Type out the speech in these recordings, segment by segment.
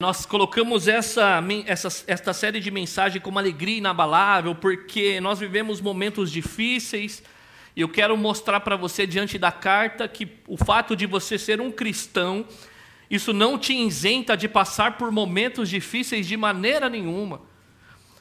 Nós colocamos essa, essa, esta série de mensagens como alegria inabalável, porque nós vivemos momentos difíceis, e eu quero mostrar para você, diante da carta, que o fato de você ser um cristão, isso não te isenta de passar por momentos difíceis de maneira nenhuma.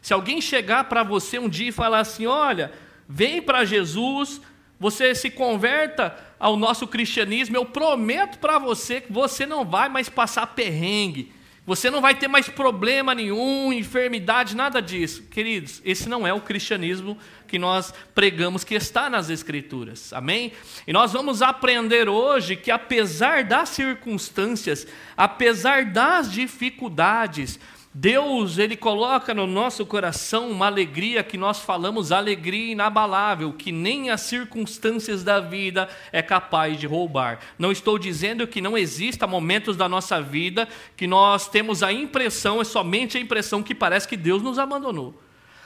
Se alguém chegar para você um dia e falar assim: olha, vem para Jesus, você se converta ao nosso cristianismo, eu prometo para você que você não vai mais passar perrengue você não vai ter mais problema nenhum, enfermidade, nada disso. Queridos, esse não é o cristianismo que nós pregamos que está nas Escrituras. Amém? E nós vamos aprender hoje que, apesar das circunstâncias, apesar das dificuldades, Deus, ele coloca no nosso coração uma alegria que nós falamos alegria inabalável, que nem as circunstâncias da vida é capaz de roubar. Não estou dizendo que não exista momentos da nossa vida que nós temos a impressão, é somente a impressão que parece que Deus nos abandonou.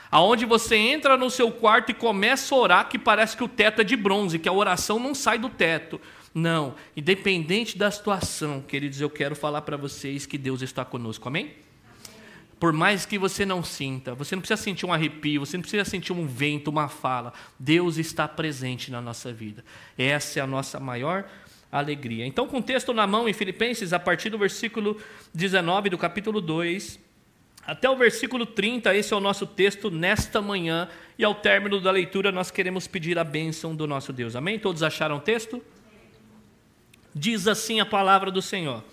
Aonde você entra no seu quarto e começa a orar que parece que o teto é de bronze, que a oração não sai do teto. Não, independente da situação, queridos, eu quero falar para vocês que Deus está conosco. Amém? Por mais que você não sinta, você não precisa sentir um arrepio, você não precisa sentir um vento, uma fala. Deus está presente na nossa vida. Essa é a nossa maior alegria. Então, com o texto na mão em Filipenses, a partir do versículo 19 do capítulo 2, até o versículo 30, esse é o nosso texto nesta manhã, e ao término da leitura nós queremos pedir a bênção do nosso Deus. Amém? Todos acharam o texto? Diz assim a palavra do Senhor.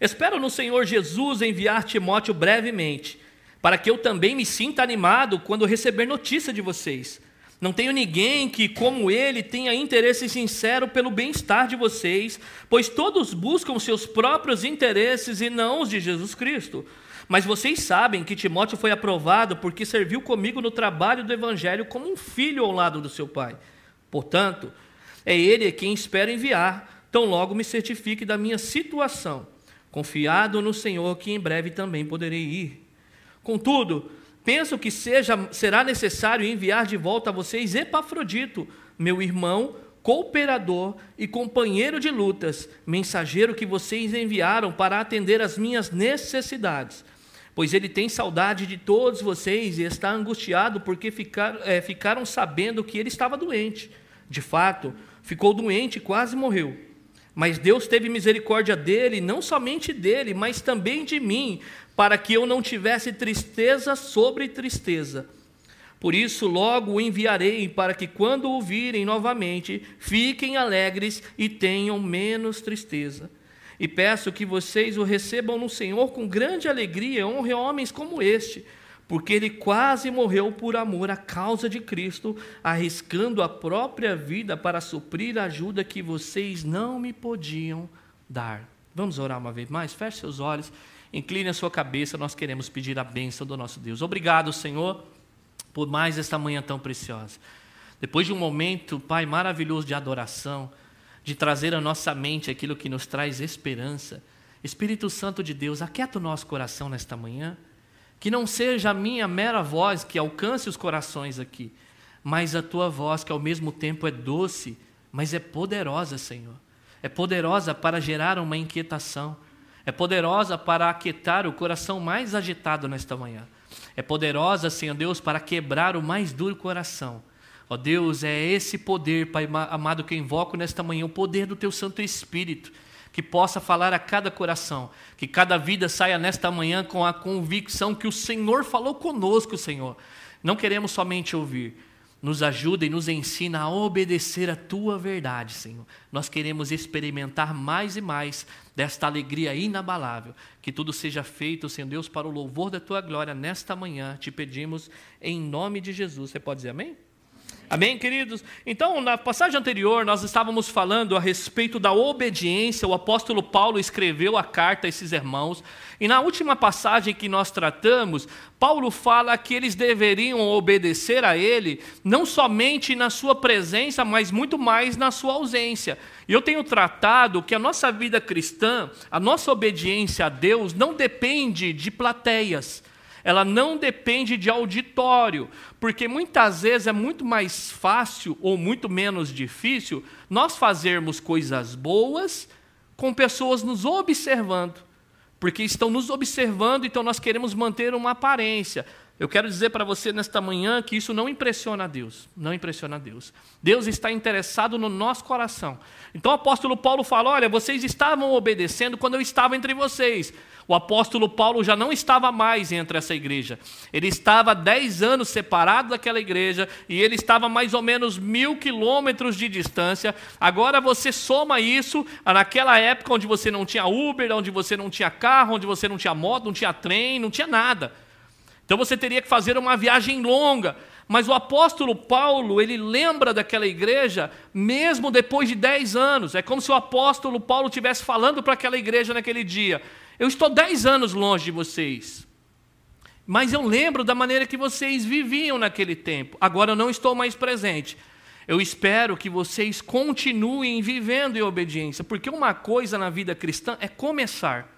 Espero no Senhor Jesus enviar Timóteo brevemente, para que eu também me sinta animado quando receber notícia de vocês. Não tenho ninguém que, como ele, tenha interesse sincero pelo bem-estar de vocês, pois todos buscam seus próprios interesses e não os de Jesus Cristo. Mas vocês sabem que Timóteo foi aprovado porque serviu comigo no trabalho do Evangelho como um filho ao lado do seu pai. Portanto, é ele quem espero enviar, tão logo me certifique da minha situação confiado no Senhor que em breve também poderei ir. Contudo, penso que seja, será necessário enviar de volta a vocês Epafrodito, meu irmão, cooperador e companheiro de lutas, mensageiro que vocês enviaram para atender às minhas necessidades. Pois ele tem saudade de todos vocês e está angustiado porque ficar, é, ficaram sabendo que ele estava doente. De fato, ficou doente e quase morreu. Mas Deus teve misericórdia dele, não somente dele, mas também de mim, para que eu não tivesse tristeza sobre tristeza. Por isso, logo o enviarei, para que, quando o virem novamente, fiquem alegres e tenham menos tristeza. E peço que vocês o recebam no Senhor com grande alegria, honre homens como este porque ele quase morreu por amor à causa de Cristo, arriscando a própria vida para suprir a ajuda que vocês não me podiam dar. Vamos orar uma vez mais? Feche seus olhos, incline a sua cabeça, nós queremos pedir a bênção do nosso Deus. Obrigado, Senhor, por mais esta manhã tão preciosa. Depois de um momento, Pai, maravilhoso de adoração, de trazer à nossa mente aquilo que nos traz esperança, Espírito Santo de Deus, aquieta o nosso coração nesta manhã. Que não seja a minha mera voz que alcance os corações aqui, mas a tua voz que ao mesmo tempo é doce, mas é poderosa, Senhor. É poderosa para gerar uma inquietação. É poderosa para aquietar o coração mais agitado nesta manhã. É poderosa, Senhor Deus, para quebrar o mais duro coração. Ó Deus, é esse poder, Pai amado, que eu invoco nesta manhã, o poder do Teu Santo Espírito que possa falar a cada coração, que cada vida saia nesta manhã com a convicção que o Senhor falou conosco, Senhor. Não queremos somente ouvir, nos ajuda e nos ensina a obedecer a tua verdade, Senhor. Nós queremos experimentar mais e mais desta alegria inabalável. Que tudo seja feito, Senhor Deus, para o louvor da tua glória nesta manhã. Te pedimos em nome de Jesus. Você pode dizer amém? Amém, queridos? Então, na passagem anterior, nós estávamos falando a respeito da obediência. O apóstolo Paulo escreveu a carta a esses irmãos. E na última passagem que nós tratamos, Paulo fala que eles deveriam obedecer a ele, não somente na sua presença, mas muito mais na sua ausência. E eu tenho tratado que a nossa vida cristã, a nossa obediência a Deus, não depende de plateias ela não depende de auditório, porque muitas vezes é muito mais fácil ou muito menos difícil nós fazermos coisas boas com pessoas nos observando. porque estão nos observando, então nós queremos manter uma aparência. Eu quero dizer para você nesta manhã que isso não impressiona a Deus. Não impressiona a Deus. Deus está interessado no nosso coração. Então o apóstolo Paulo fala: Olha, vocês estavam obedecendo quando eu estava entre vocês. O apóstolo Paulo já não estava mais entre essa igreja. Ele estava dez anos separado daquela igreja e ele estava mais ou menos mil quilômetros de distância. Agora você soma isso naquela época onde você não tinha Uber, onde você não tinha carro, onde você não tinha moto, não tinha trem, não tinha nada. Então você teria que fazer uma viagem longa. Mas o apóstolo Paulo, ele lembra daquela igreja mesmo depois de dez anos. É como se o apóstolo Paulo estivesse falando para aquela igreja naquele dia: Eu estou dez anos longe de vocês. Mas eu lembro da maneira que vocês viviam naquele tempo. Agora eu não estou mais presente. Eu espero que vocês continuem vivendo em obediência, porque uma coisa na vida cristã é começar.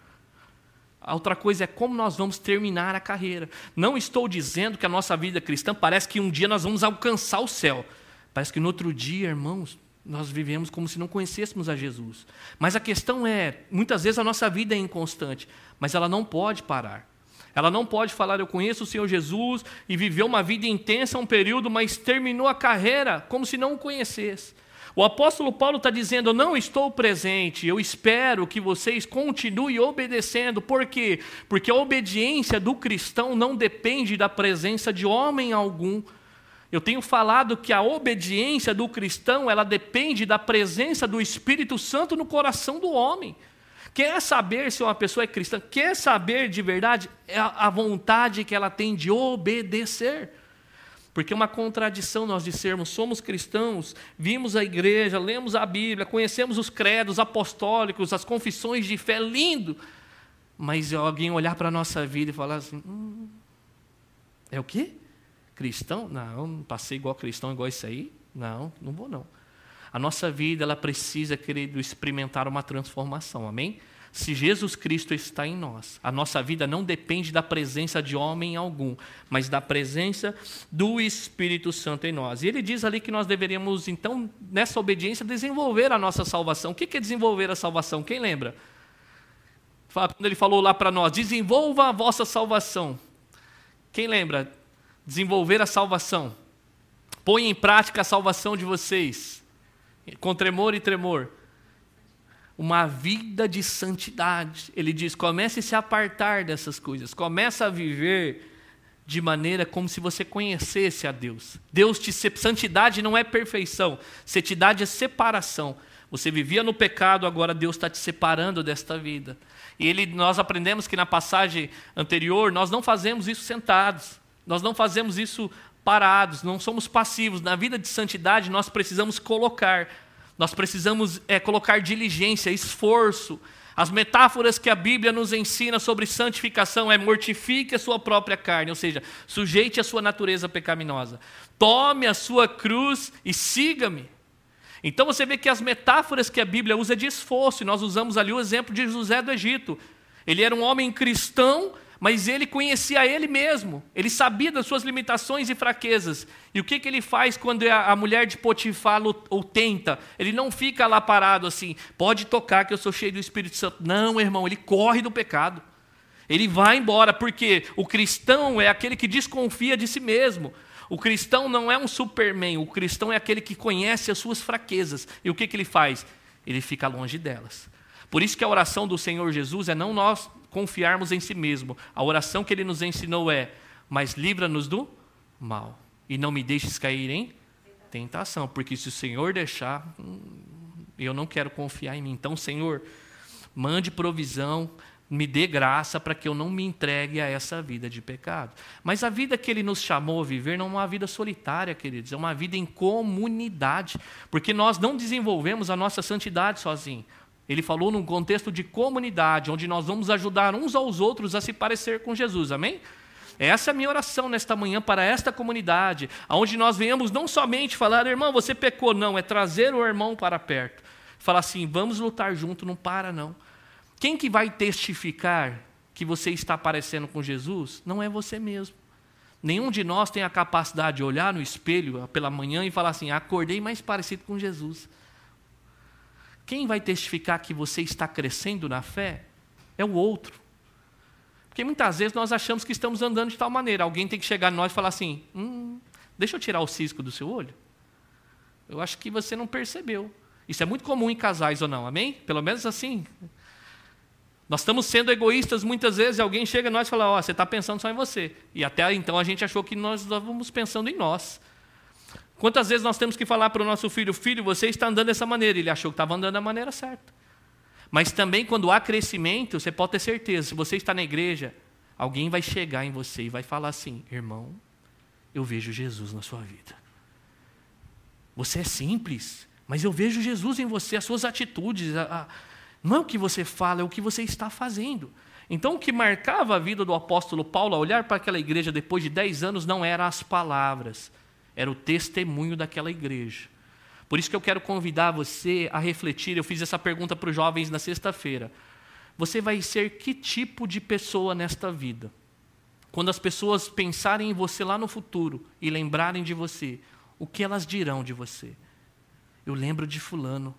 A outra coisa é como nós vamos terminar a carreira. Não estou dizendo que a nossa vida cristã parece que um dia nós vamos alcançar o céu. Parece que no outro dia, irmãos, nós vivemos como se não conhecêssemos a Jesus. Mas a questão é, muitas vezes a nossa vida é inconstante, mas ela não pode parar. Ela não pode falar, eu conheço o Senhor Jesus e viveu uma vida intensa um período, mas terminou a carreira como se não o conhecesse. O apóstolo Paulo está dizendo: Eu não estou presente, eu espero que vocês continuem obedecendo. Por quê? Porque a obediência do cristão não depende da presença de homem algum. Eu tenho falado que a obediência do cristão, ela depende da presença do Espírito Santo no coração do homem. Quer saber se uma pessoa é cristã? Quer saber de verdade? É a vontade que ela tem de obedecer. Porque é uma contradição nós dissermos, somos cristãos, vimos a igreja, lemos a Bíblia, conhecemos os credos apostólicos, as confissões de fé, lindo. Mas alguém olhar para a nossa vida e falar assim: hum, é o quê? Cristão? Não, passei igual cristão, igual isso aí. Não, não vou não. A nossa vida, ela precisa, querido, experimentar uma transformação, amém? Se Jesus Cristo está em nós, a nossa vida não depende da presença de homem algum, mas da presença do Espírito Santo em nós. E ele diz ali que nós deveríamos, então, nessa obediência, desenvolver a nossa salvação. O que é desenvolver a salvação? Quem lembra? Quando ele falou lá para nós: desenvolva a vossa salvação. Quem lembra? Desenvolver a salvação. Põe em prática a salvação de vocês, com tremor e tremor uma vida de santidade. Ele diz: comece a se apartar dessas coisas, comece a viver de maneira como se você conhecesse a Deus. Deus te santidade não é perfeição, santidade é separação. Você vivia no pecado, agora Deus está te separando desta vida. E ele, nós aprendemos que na passagem anterior nós não fazemos isso sentados, nós não fazemos isso parados, não somos passivos. Na vida de santidade nós precisamos colocar nós precisamos é, colocar diligência, esforço. As metáforas que a Bíblia nos ensina sobre santificação é mortifique a sua própria carne, ou seja, sujeite a sua natureza pecaminosa. Tome a sua cruz e siga-me. Então você vê que as metáforas que a Bíblia usa é de esforço, e nós usamos ali o exemplo de José do Egito. Ele era um homem cristão, mas ele conhecia ele mesmo, ele sabia das suas limitações e fraquezas. E o que, que ele faz quando a, mulher de Potifar o, tenta? Ele não fica lá parado assim, pode tocar que eu sou cheio do Espírito Santo. Não, irmão, ele corre do pecado. Ele vai embora, porque o cristão é aquele que desconfia de si mesmo. O cristão não é um superman, o cristão é aquele que conhece as suas fraquezas. E o que, que ele faz? Ele fica longe delas. Por isso que a oração do Senhor Jesus é não nós confiarmos em si mesmo. A oração que ele nos ensinou é: Mas livra-nos do mal e não me deixes cair em tentação, porque se o Senhor deixar, hum, eu não quero confiar em mim. Então, Senhor, mande provisão, me dê graça para que eu não me entregue a essa vida de pecado. Mas a vida que Ele nos chamou a viver não é uma vida solitária, queridos, é uma vida em comunidade, porque nós não desenvolvemos a nossa santidade sozinhos. Ele falou num contexto de comunidade, onde nós vamos ajudar uns aos outros a se parecer com Jesus, amém? Essa é a minha oração nesta manhã para esta comunidade, onde nós venhamos não somente falar, irmão, você pecou, não, é trazer o irmão para perto. Falar assim, vamos lutar junto, não para não. Quem que vai testificar que você está parecendo com Jesus? Não é você mesmo. Nenhum de nós tem a capacidade de olhar no espelho pela manhã e falar assim, acordei mais parecido com Jesus. Quem vai testificar que você está crescendo na fé é o outro, Porque muitas vezes nós achamos que estamos andando de tal maneira. Alguém tem que chegar em nós e falar assim: hum, deixa eu tirar o cisco do seu olho. Eu acho que você não percebeu. Isso é muito comum em casais ou não, amém? Pelo menos assim. Nós estamos sendo egoístas muitas vezes e alguém chega a nós e fala: Ó, oh, você está pensando só em você. E até então a gente achou que nós estávamos pensando em nós. Quantas vezes nós temos que falar para o nosso filho: Filho, você está andando dessa maneira. Ele achou que estava andando da maneira certa. Mas também quando há crescimento, você pode ter certeza: se você está na igreja, alguém vai chegar em você e vai falar assim: Irmão, eu vejo Jesus na sua vida. Você é simples, mas eu vejo Jesus em você, as suas atitudes, a, a, não é o que você fala, é o que você está fazendo. Então, o que marcava a vida do apóstolo Paulo, a olhar para aquela igreja depois de dez anos, não eram as palavras, era o testemunho daquela igreja. Por isso que eu quero convidar você a refletir. Eu fiz essa pergunta para os jovens na sexta-feira. Você vai ser que tipo de pessoa nesta vida? Quando as pessoas pensarem em você lá no futuro e lembrarem de você, o que elas dirão de você? Eu lembro de Fulano,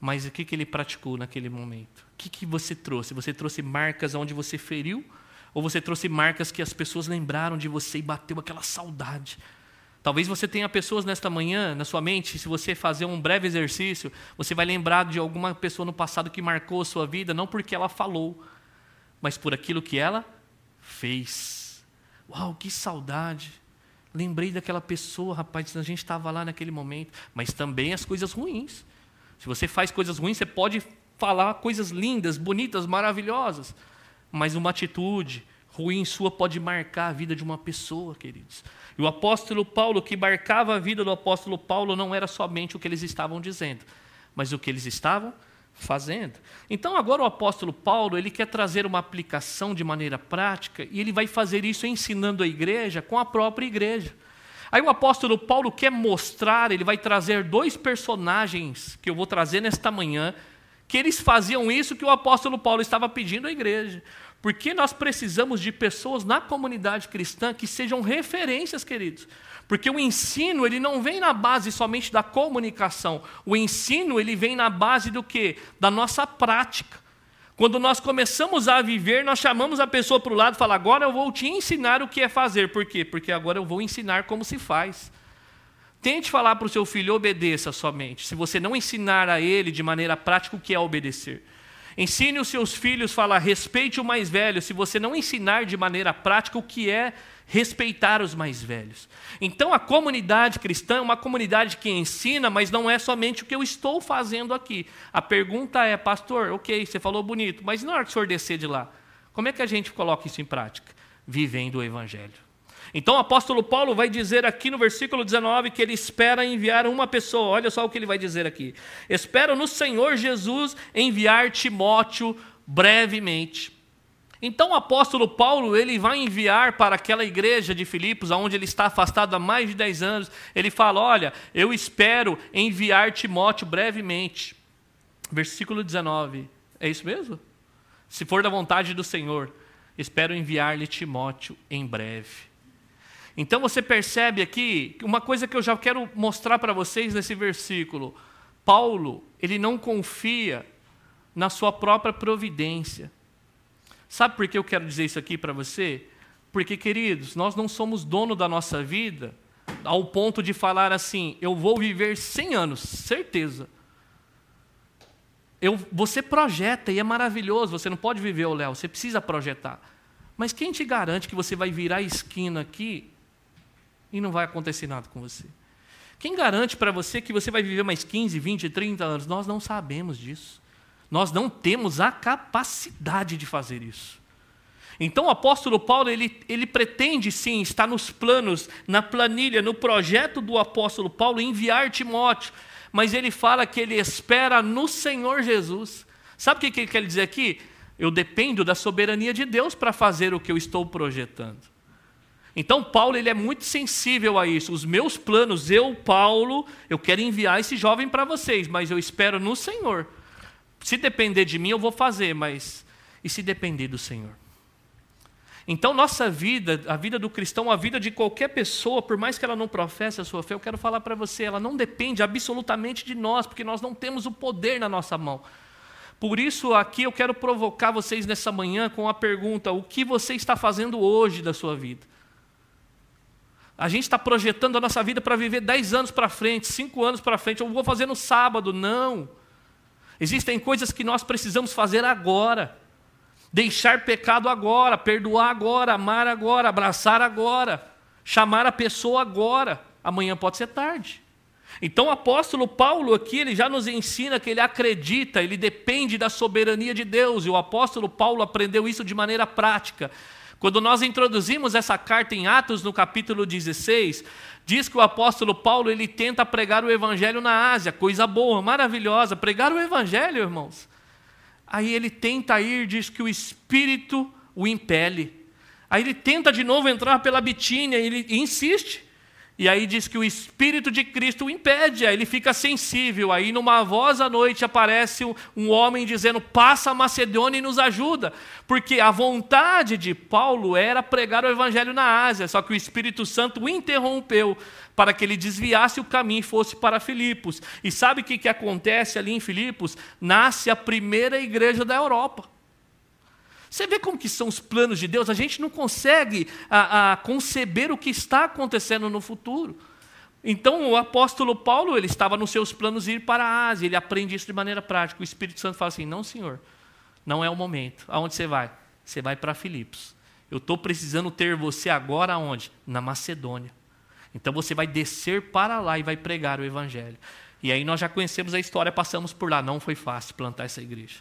mas o que, que ele praticou naquele momento? O que, que você trouxe? Você trouxe marcas onde você feriu? Ou você trouxe marcas que as pessoas lembraram de você e bateu aquela saudade? Talvez você tenha pessoas nesta manhã, na sua mente, se você fazer um breve exercício, você vai lembrar de alguma pessoa no passado que marcou a sua vida, não porque ela falou, mas por aquilo que ela fez. Uau, que saudade! Lembrei daquela pessoa, rapaz, a gente estava lá naquele momento, mas também as coisas ruins. Se você faz coisas ruins, você pode falar coisas lindas, bonitas, maravilhosas, mas uma atitude ruim sua pode marcar a vida de uma pessoa, queridos. E o apóstolo Paulo, que marcava a vida do apóstolo Paulo, não era somente o que eles estavam dizendo, mas o que eles estavam fazendo. Então, agora o apóstolo Paulo, ele quer trazer uma aplicação de maneira prática, e ele vai fazer isso ensinando a igreja com a própria igreja. Aí o apóstolo Paulo quer mostrar, ele vai trazer dois personagens que eu vou trazer nesta manhã, que eles faziam isso que o apóstolo Paulo estava pedindo à igreja. Porque nós precisamos de pessoas na comunidade cristã que sejam referências, queridos. Porque o ensino, ele não vem na base somente da comunicação. O ensino, ele vem na base do quê? Da nossa prática. Quando nós começamos a viver, nós chamamos a pessoa para o lado e falamos: agora eu vou te ensinar o que é fazer. Por quê? Porque agora eu vou ensinar como se faz. Tente falar para o seu filho, obedeça somente. Se você não ensinar a ele de maneira prática o que é obedecer. Ensine os seus filhos a falar, respeite o mais velho, se você não ensinar de maneira prática o que é respeitar os mais velhos. Então a comunidade cristã é uma comunidade que ensina, mas não é somente o que eu estou fazendo aqui. A pergunta é, pastor, ok, você falou bonito, mas na hora que o senhor descer de lá, como é que a gente coloca isso em prática? Vivendo o Evangelho. Então o apóstolo Paulo vai dizer aqui no versículo 19 que ele espera enviar uma pessoa. Olha só o que ele vai dizer aqui. Espero no Senhor Jesus enviar Timóteo brevemente então o apóstolo Paulo, ele vai enviar para aquela igreja de Filipos, onde ele está afastado há mais de 10 anos, ele fala: "Olha, eu espero enviar Timóteo brevemente". Versículo 19. É isso mesmo? Se for da vontade do Senhor, espero enviar-lhe Timóteo em breve. Então você percebe aqui uma coisa que eu já quero mostrar para vocês nesse versículo. Paulo, ele não confia na sua própria providência. Sabe por que eu quero dizer isso aqui para você? Porque, queridos, nós não somos dono da nossa vida ao ponto de falar assim: eu vou viver 100 anos, certeza. Eu, você projeta e é maravilhoso, você não pode viver o Léo, você precisa projetar. Mas quem te garante que você vai virar a esquina aqui e não vai acontecer nada com você? Quem garante para você que você vai viver mais 15, 20, 30 anos? Nós não sabemos disso. Nós não temos a capacidade de fazer isso. Então o apóstolo Paulo, ele, ele pretende sim estar nos planos, na planilha, no projeto do apóstolo Paulo, enviar Timóteo, mas ele fala que ele espera no Senhor Jesus. Sabe o que ele quer dizer aqui? Eu dependo da soberania de Deus para fazer o que eu estou projetando. Então Paulo ele é muito sensível a isso. Os meus planos, eu, Paulo, eu quero enviar esse jovem para vocês, mas eu espero no Senhor. Se depender de mim, eu vou fazer, mas e se depender do Senhor? Então, nossa vida, a vida do cristão, a vida de qualquer pessoa, por mais que ela não professe a sua fé, eu quero falar para você, ela não depende absolutamente de nós, porque nós não temos o poder na nossa mão. Por isso, aqui eu quero provocar vocês nessa manhã com a pergunta: o que você está fazendo hoje da sua vida? A gente está projetando a nossa vida para viver 10 anos para frente, 5 anos para frente, eu vou fazer no sábado. Não. Existem coisas que nós precisamos fazer agora. Deixar pecado agora, perdoar agora, amar agora, abraçar agora, chamar a pessoa agora. Amanhã pode ser tarde. Então o apóstolo Paulo aqui, ele já nos ensina que ele acredita, ele depende da soberania de Deus, e o apóstolo Paulo aprendeu isso de maneira prática. Quando nós introduzimos essa carta em Atos, no capítulo 16, diz que o apóstolo Paulo ele tenta pregar o evangelho na Ásia, coisa boa, maravilhosa, pregar o evangelho, irmãos. Aí ele tenta ir, diz que o espírito o impele. Aí ele tenta de novo entrar pela Bitínia, ele insiste. E aí diz que o Espírito de Cristo o impede, aí ele fica sensível. Aí, numa voz à noite, aparece um homem dizendo: Passa a Macedônia e nos ajuda. Porque a vontade de Paulo era pregar o Evangelho na Ásia, só que o Espírito Santo o interrompeu para que ele desviasse o caminho e fosse para Filipos. E sabe o que, que acontece ali em Filipos? Nasce a primeira igreja da Europa. Você vê como que são os planos de Deus? A gente não consegue a, a conceber o que está acontecendo no futuro. Então, o apóstolo Paulo, ele estava nos seus planos de ir para a Ásia, ele aprende isso de maneira prática. O Espírito Santo fala assim: não, senhor, não é o momento. Aonde você vai? Você vai para Filipos. Eu estou precisando ter você agora aonde? Na Macedônia. Então você vai descer para lá e vai pregar o Evangelho. E aí nós já conhecemos a história, passamos por lá. Não foi fácil plantar essa igreja.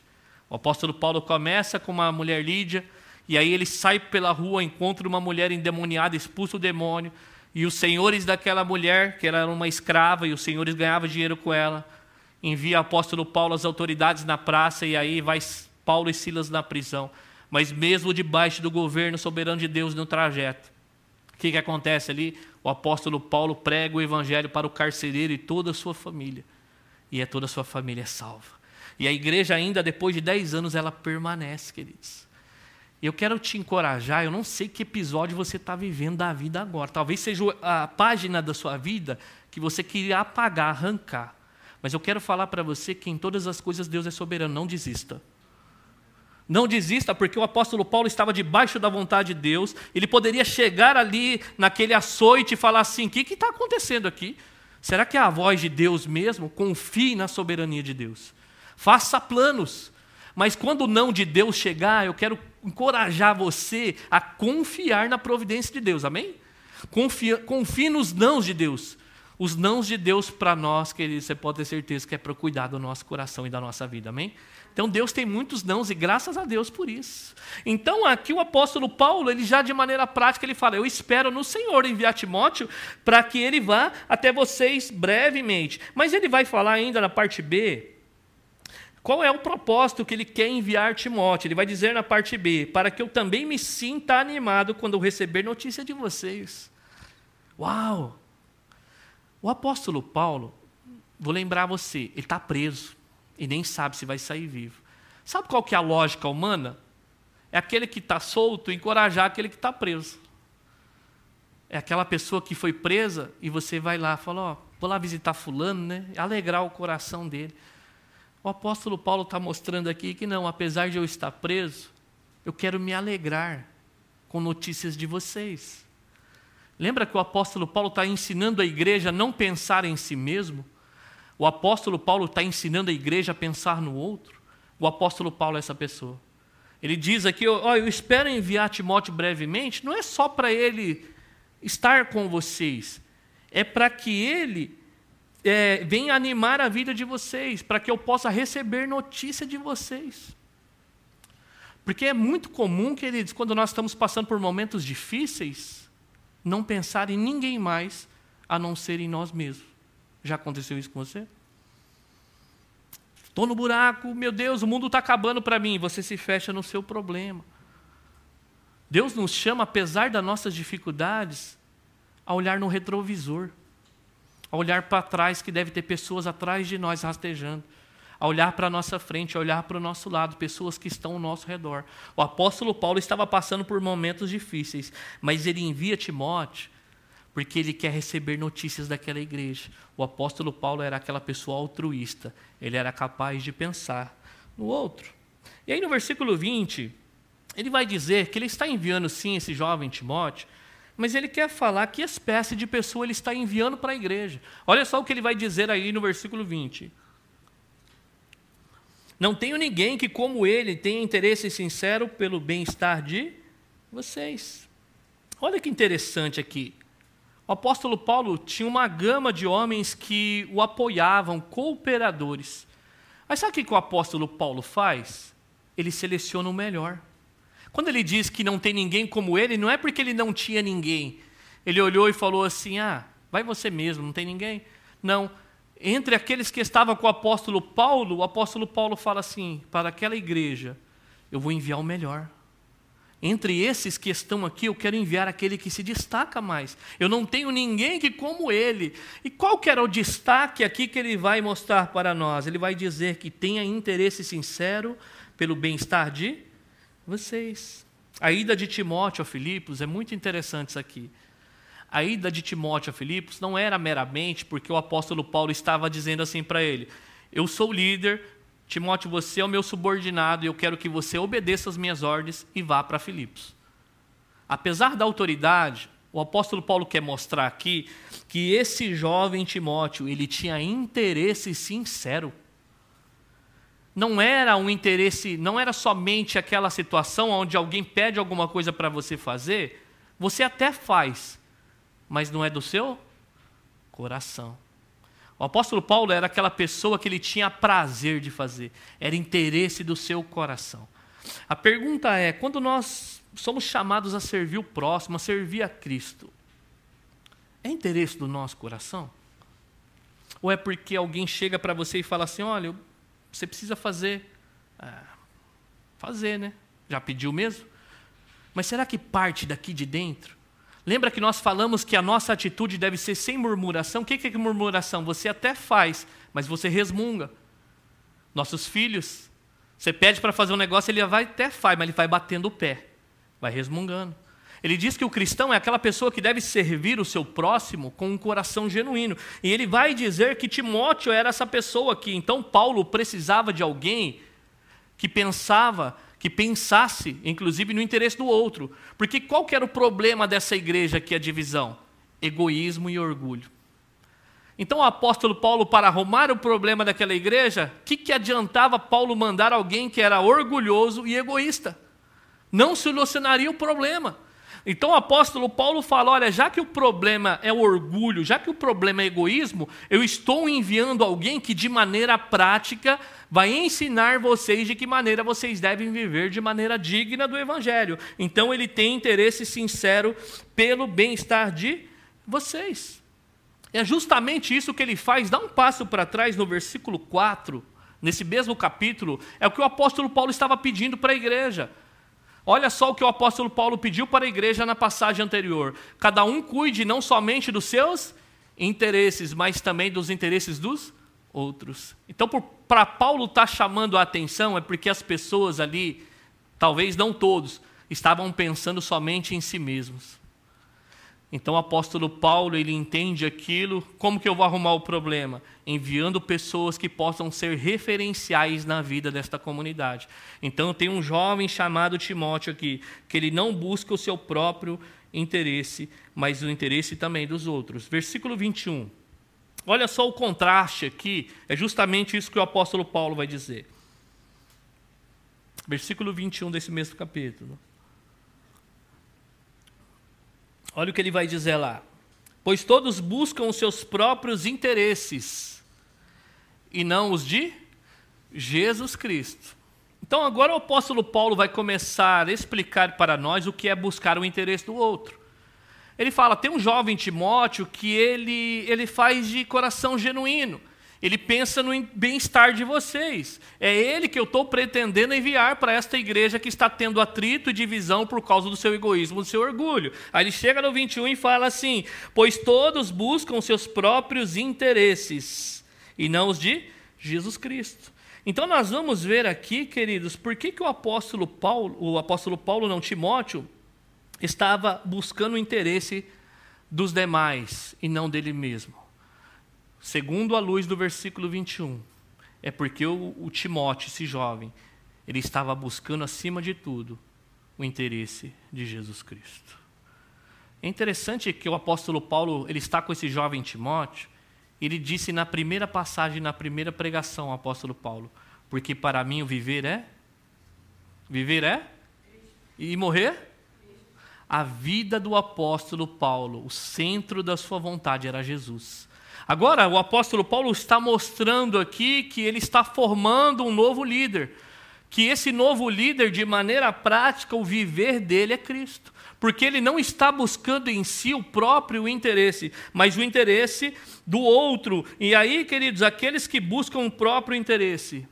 O apóstolo Paulo começa com uma mulher Lídia, e aí ele sai pela rua, encontra uma mulher endemoniada, expulsa o demônio, e os senhores daquela mulher, que era uma escrava, e os senhores ganhavam dinheiro com ela, envia o apóstolo Paulo às autoridades na praça, e aí vai Paulo e Silas na prisão. Mas mesmo debaixo do governo soberano de Deus no trajeto, o que, que acontece ali? O apóstolo Paulo prega o evangelho para o carcereiro e toda a sua família. E é toda a sua família salva. E a igreja, ainda depois de 10 anos, ela permanece, queridos. Eu quero te encorajar, eu não sei que episódio você está vivendo da vida agora. Talvez seja a página da sua vida que você queria apagar, arrancar. Mas eu quero falar para você que em todas as coisas Deus é soberano. Não desista. Não desista, porque o apóstolo Paulo estava debaixo da vontade de Deus. Ele poderia chegar ali naquele açoite e falar assim: o que está acontecendo aqui? Será que é a voz de Deus mesmo? Confie na soberania de Deus. Faça planos. Mas quando o não de Deus chegar, eu quero encorajar você a confiar na providência de Deus. Amém? Confia, confie nos nãos de Deus. Os nãos de Deus para nós, queridos, você pode ter certeza que é para cuidar do nosso coração e da nossa vida. Amém? Então Deus tem muitos nãos e graças a Deus por isso. Então aqui o apóstolo Paulo, ele já de maneira prática, ele fala: Eu espero no Senhor enviar Timóteo para que ele vá até vocês brevemente. Mas ele vai falar ainda na parte B, qual é o propósito que ele quer enviar Timóteo? Ele vai dizer na parte B: para que eu também me sinta animado quando eu receber notícia de vocês. Uau! O apóstolo Paulo, vou lembrar você, ele está preso e nem sabe se vai sair vivo. Sabe qual que é a lógica humana? É aquele que está solto encorajar aquele que está preso. É aquela pessoa que foi presa e você vai lá e fala: Ó, vou lá visitar Fulano, né? Alegrar o coração dele. O apóstolo Paulo está mostrando aqui que não, apesar de eu estar preso, eu quero me alegrar com notícias de vocês. Lembra que o apóstolo Paulo está ensinando a igreja a não pensar em si mesmo? O apóstolo Paulo está ensinando a igreja a pensar no outro? O apóstolo Paulo é essa pessoa. Ele diz aqui: oh, eu espero enviar Timóteo brevemente, não é só para ele estar com vocês, é para que ele é, vem animar a vida de vocês, para que eu possa receber notícia de vocês. Porque é muito comum, queridos, quando nós estamos passando por momentos difíceis, não pensar em ninguém mais a não ser em nós mesmos. Já aconteceu isso com você? Estou no buraco, meu Deus, o mundo está acabando para mim. Você se fecha no seu problema. Deus nos chama, apesar das nossas dificuldades, a olhar no retrovisor a olhar para trás, que deve ter pessoas atrás de nós rastejando, a olhar para a nossa frente, a olhar para o nosso lado, pessoas que estão ao nosso redor. O apóstolo Paulo estava passando por momentos difíceis, mas ele envia Timóteo porque ele quer receber notícias daquela igreja. O apóstolo Paulo era aquela pessoa altruísta, ele era capaz de pensar no outro. E aí no versículo 20, ele vai dizer que ele está enviando sim esse jovem Timóteo, mas ele quer falar que espécie de pessoa ele está enviando para a igreja. Olha só o que ele vai dizer aí no versículo 20. Não tenho ninguém que, como ele, tenha interesse sincero pelo bem-estar de vocês. Olha que interessante aqui. O apóstolo Paulo tinha uma gama de homens que o apoiavam, cooperadores. Mas sabe o que o apóstolo Paulo faz? Ele seleciona o melhor. Quando ele diz que não tem ninguém como ele, não é porque ele não tinha ninguém. Ele olhou e falou assim: Ah, vai você mesmo, não tem ninguém? Não, entre aqueles que estavam com o apóstolo Paulo, o apóstolo Paulo fala assim: para aquela igreja, eu vou enviar o melhor. Entre esses que estão aqui, eu quero enviar aquele que se destaca mais. Eu não tenho ninguém que como ele. E qual que era o destaque aqui que ele vai mostrar para nós? Ele vai dizer que tenha interesse sincero pelo bem-estar de vocês. A ida de Timóteo a Filipos é muito interessante isso aqui a ida de Timóteo a Filipos não era meramente porque o apóstolo Paulo estava dizendo assim para ele: Eu sou líder, Timóteo, você é o meu subordinado e eu quero que você obedeça as minhas ordens e vá para Filipos. Apesar da autoridade, o apóstolo Paulo quer mostrar aqui que esse jovem Timóteo, ele tinha interesse sincero. Não era um interesse, não era somente aquela situação onde alguém pede alguma coisa para você fazer, você até faz, mas não é do seu coração. O apóstolo Paulo era aquela pessoa que ele tinha prazer de fazer, era interesse do seu coração. A pergunta é: quando nós somos chamados a servir o próximo, a servir a Cristo, é interesse do nosso coração? Ou é porque alguém chega para você e fala assim: olha, você precisa fazer. Ah, fazer, né? Já pediu mesmo? Mas será que parte daqui de dentro? Lembra que nós falamos que a nossa atitude deve ser sem murmuração? O que é murmuração? Você até faz, mas você resmunga. Nossos filhos, você pede para fazer um negócio, ele vai até faz, mas ele vai batendo o pé, vai resmungando. Ele diz que o cristão é aquela pessoa que deve servir o seu próximo com um coração genuíno. E ele vai dizer que Timóteo era essa pessoa aqui. Então Paulo precisava de alguém que pensava que pensasse, inclusive, no interesse do outro. Porque qual que era o problema dessa igreja aqui, a divisão? Egoísmo e orgulho. Então o apóstolo Paulo, para arrumar o problema daquela igreja, o que, que adiantava Paulo mandar alguém que era orgulhoso e egoísta? Não solucionaria o problema. Então o apóstolo Paulo fala: olha, já que o problema é o orgulho, já que o problema é egoísmo, eu estou enviando alguém que de maneira prática vai ensinar vocês de que maneira vocês devem viver de maneira digna do Evangelho. Então ele tem interesse sincero pelo bem-estar de vocês. É justamente isso que ele faz. Dá um passo para trás no versículo 4, nesse mesmo capítulo, é o que o apóstolo Paulo estava pedindo para a igreja. Olha só o que o apóstolo Paulo pediu para a igreja na passagem anterior. Cada um cuide não somente dos seus interesses, mas também dos interesses dos outros. Então, para Paulo estar tá chamando a atenção, é porque as pessoas ali, talvez não todos, estavam pensando somente em si mesmos. Então o apóstolo Paulo, ele entende aquilo, como que eu vou arrumar o problema? Enviando pessoas que possam ser referenciais na vida desta comunidade. Então tem um jovem chamado Timóteo aqui, que ele não busca o seu próprio interesse, mas o interesse também dos outros. Versículo 21. Olha só o contraste aqui, é justamente isso que o apóstolo Paulo vai dizer. Versículo 21 desse mesmo capítulo. Olha o que ele vai dizer lá. Pois todos buscam os seus próprios interesses e não os de Jesus Cristo. Então agora o apóstolo Paulo vai começar a explicar para nós o que é buscar o interesse do outro. Ele fala: tem um jovem Timóteo que ele, ele faz de coração genuíno. Ele pensa no bem-estar de vocês. É ele que eu estou pretendendo enviar para esta igreja que está tendo atrito e divisão por causa do seu egoísmo, do seu orgulho. Aí ele chega no 21 e fala assim: Pois todos buscam seus próprios interesses e não os de Jesus Cristo. Então nós vamos ver aqui, queridos, por que, que o apóstolo Paulo, o apóstolo Paulo, não Timóteo, estava buscando o interesse dos demais e não dele mesmo. Segundo a luz do versículo 21, é porque o, o Timóteo, esse jovem, ele estava buscando acima de tudo o interesse de Jesus Cristo. É interessante que o apóstolo Paulo, ele está com esse jovem Timóteo, ele disse na primeira passagem, na primeira pregação, o apóstolo Paulo, porque para mim o viver é viver é e morrer a vida do apóstolo Paulo, o centro da sua vontade era Jesus. Agora, o apóstolo Paulo está mostrando aqui que ele está formando um novo líder. Que esse novo líder, de maneira prática, o viver dele é Cristo. Porque ele não está buscando em si o próprio interesse, mas o interesse do outro. E aí, queridos, aqueles que buscam o próprio interesse,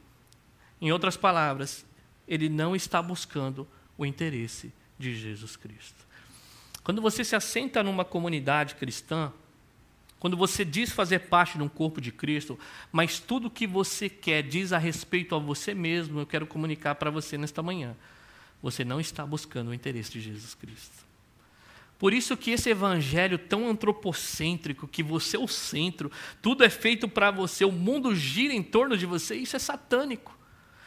em outras palavras, ele não está buscando o interesse de Jesus Cristo. Quando você se assenta numa comunidade cristã, quando você diz fazer parte de um corpo de Cristo, mas tudo que você quer diz a respeito a você mesmo, eu quero comunicar para você nesta manhã. Você não está buscando o interesse de Jesus Cristo. Por isso que esse evangelho tão antropocêntrico, que você é o centro, tudo é feito para você, o mundo gira em torno de você, isso é satânico.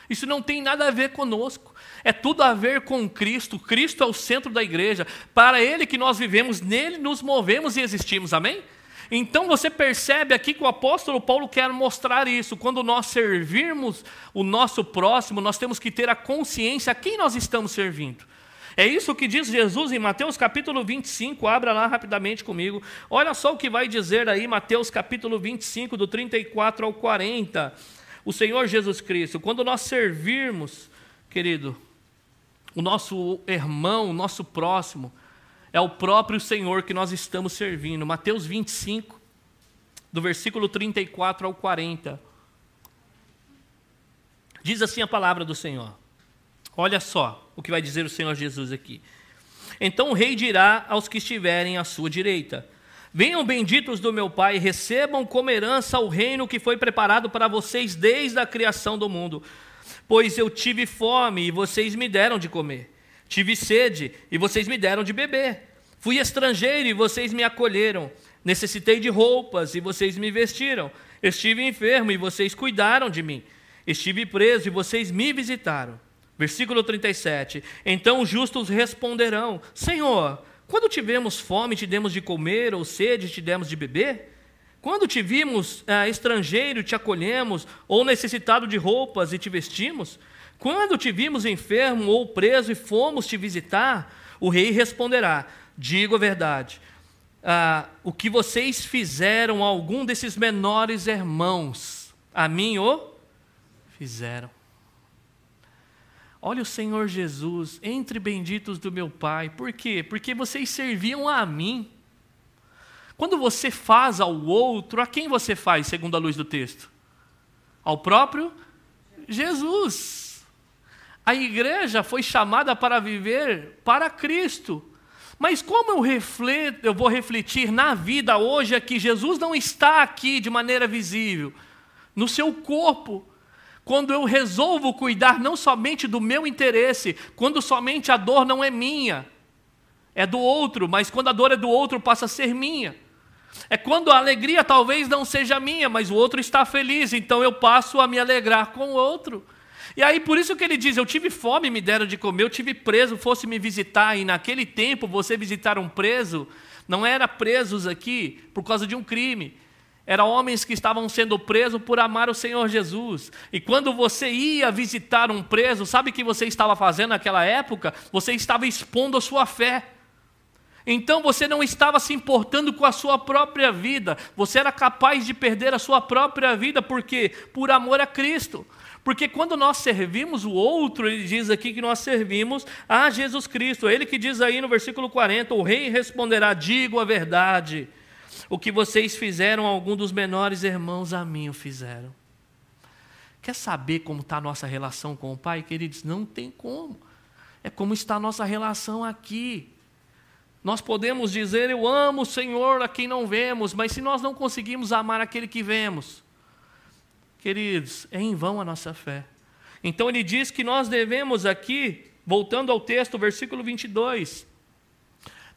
Isso não tem nada a ver conosco. É tudo a ver com Cristo. Cristo é o centro da igreja. Para Ele que nós vivemos, nele nos movemos e existimos. Amém? Então você percebe aqui que o apóstolo Paulo quer mostrar isso. Quando nós servirmos o nosso próximo, nós temos que ter a consciência a quem nós estamos servindo. É isso que diz Jesus em Mateus capítulo 25, abra lá rapidamente comigo. Olha só o que vai dizer aí, Mateus capítulo 25, do 34 ao 40. O Senhor Jesus Cristo, quando nós servirmos, querido, o nosso irmão, o nosso próximo, é o próprio Senhor que nós estamos servindo. Mateus 25, do versículo 34 ao 40. Diz assim a palavra do Senhor. Olha só o que vai dizer o Senhor Jesus aqui. Então o rei dirá aos que estiverem à sua direita: Venham benditos do meu Pai, recebam como herança o reino que foi preparado para vocês desde a criação do mundo. Pois eu tive fome e vocês me deram de comer. Tive sede e vocês me deram de beber. Fui estrangeiro e vocês me acolheram. Necessitei de roupas e vocês me vestiram. Estive enfermo e vocês cuidaram de mim. Estive preso e vocês me visitaram. Versículo 37. Então os justos responderão: Senhor, quando tivemos fome, te demos de comer, ou sede, te demos de beber? Quando te vimos ah, estrangeiro, te acolhemos, ou necessitado de roupas e te vestimos? Quando te vimos enfermo ou preso e fomos te visitar? O rei responderá: Digo a verdade. Ah, o que vocês fizeram a algum desses menores irmãos, a mim o fizeram. Olha o Senhor Jesus, entre benditos do meu Pai. Por quê? Porque vocês serviam a mim. Quando você faz ao outro, a quem você faz, segundo a luz do texto? Ao próprio Jesus. A igreja foi chamada para viver para Cristo. Mas como eu refleto, eu vou refletir na vida hoje é que Jesus não está aqui de maneira visível, no seu corpo, quando eu resolvo cuidar não somente do meu interesse, quando somente a dor não é minha, é do outro, mas quando a dor é do outro passa a ser minha. É quando a alegria talvez não seja minha, mas o outro está feliz, então eu passo a me alegrar com o outro. E aí por isso que ele diz: Eu tive fome, me deram de comer, eu tive preso, fosse me visitar, e naquele tempo você visitar um preso, não era presos aqui por causa de um crime, eram homens que estavam sendo presos por amar o Senhor Jesus. E quando você ia visitar um preso, sabe o que você estava fazendo naquela época? Você estava expondo a sua fé. Então você não estava se importando com a sua própria vida, você era capaz de perder a sua própria vida, por quê? Por amor a Cristo. Porque quando nós servimos o outro, ele diz aqui que nós servimos a Jesus Cristo. Ele que diz aí no versículo 40: O rei responderá: Digo a verdade. O que vocês fizeram a algum dos menores irmãos a mim o fizeram. Quer saber como está a nossa relação com o Pai, queridos? Não tem como. É como está a nossa relação aqui. Nós podemos dizer, eu amo o Senhor a quem não vemos, mas se nós não conseguimos amar aquele que vemos, queridos, é em vão a nossa fé. Então ele diz que nós devemos aqui, voltando ao texto, versículo 22,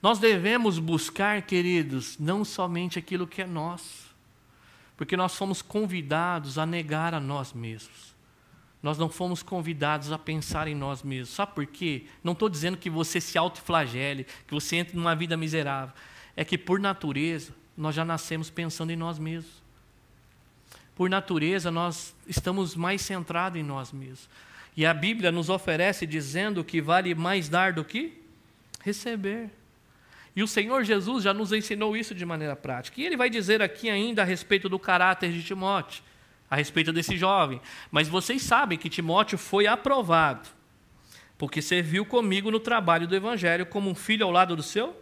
nós devemos buscar, queridos, não somente aquilo que é nosso, Porque nós fomos convidados a negar a nós mesmos. Nós não fomos convidados a pensar em nós mesmos. Sabe por quê? Não estou dizendo que você se autoflagele, que você entre numa vida miserável. É que, por natureza, nós já nascemos pensando em nós mesmos. Por natureza, nós estamos mais centrados em nós mesmos. E a Bíblia nos oferece dizendo que vale mais dar do que receber. E o Senhor Jesus já nos ensinou isso de maneira prática. E ele vai dizer aqui ainda a respeito do caráter de Timóteo, a respeito desse jovem. Mas vocês sabem que Timóteo foi aprovado, porque serviu comigo no trabalho do Evangelho como um filho ao lado do seu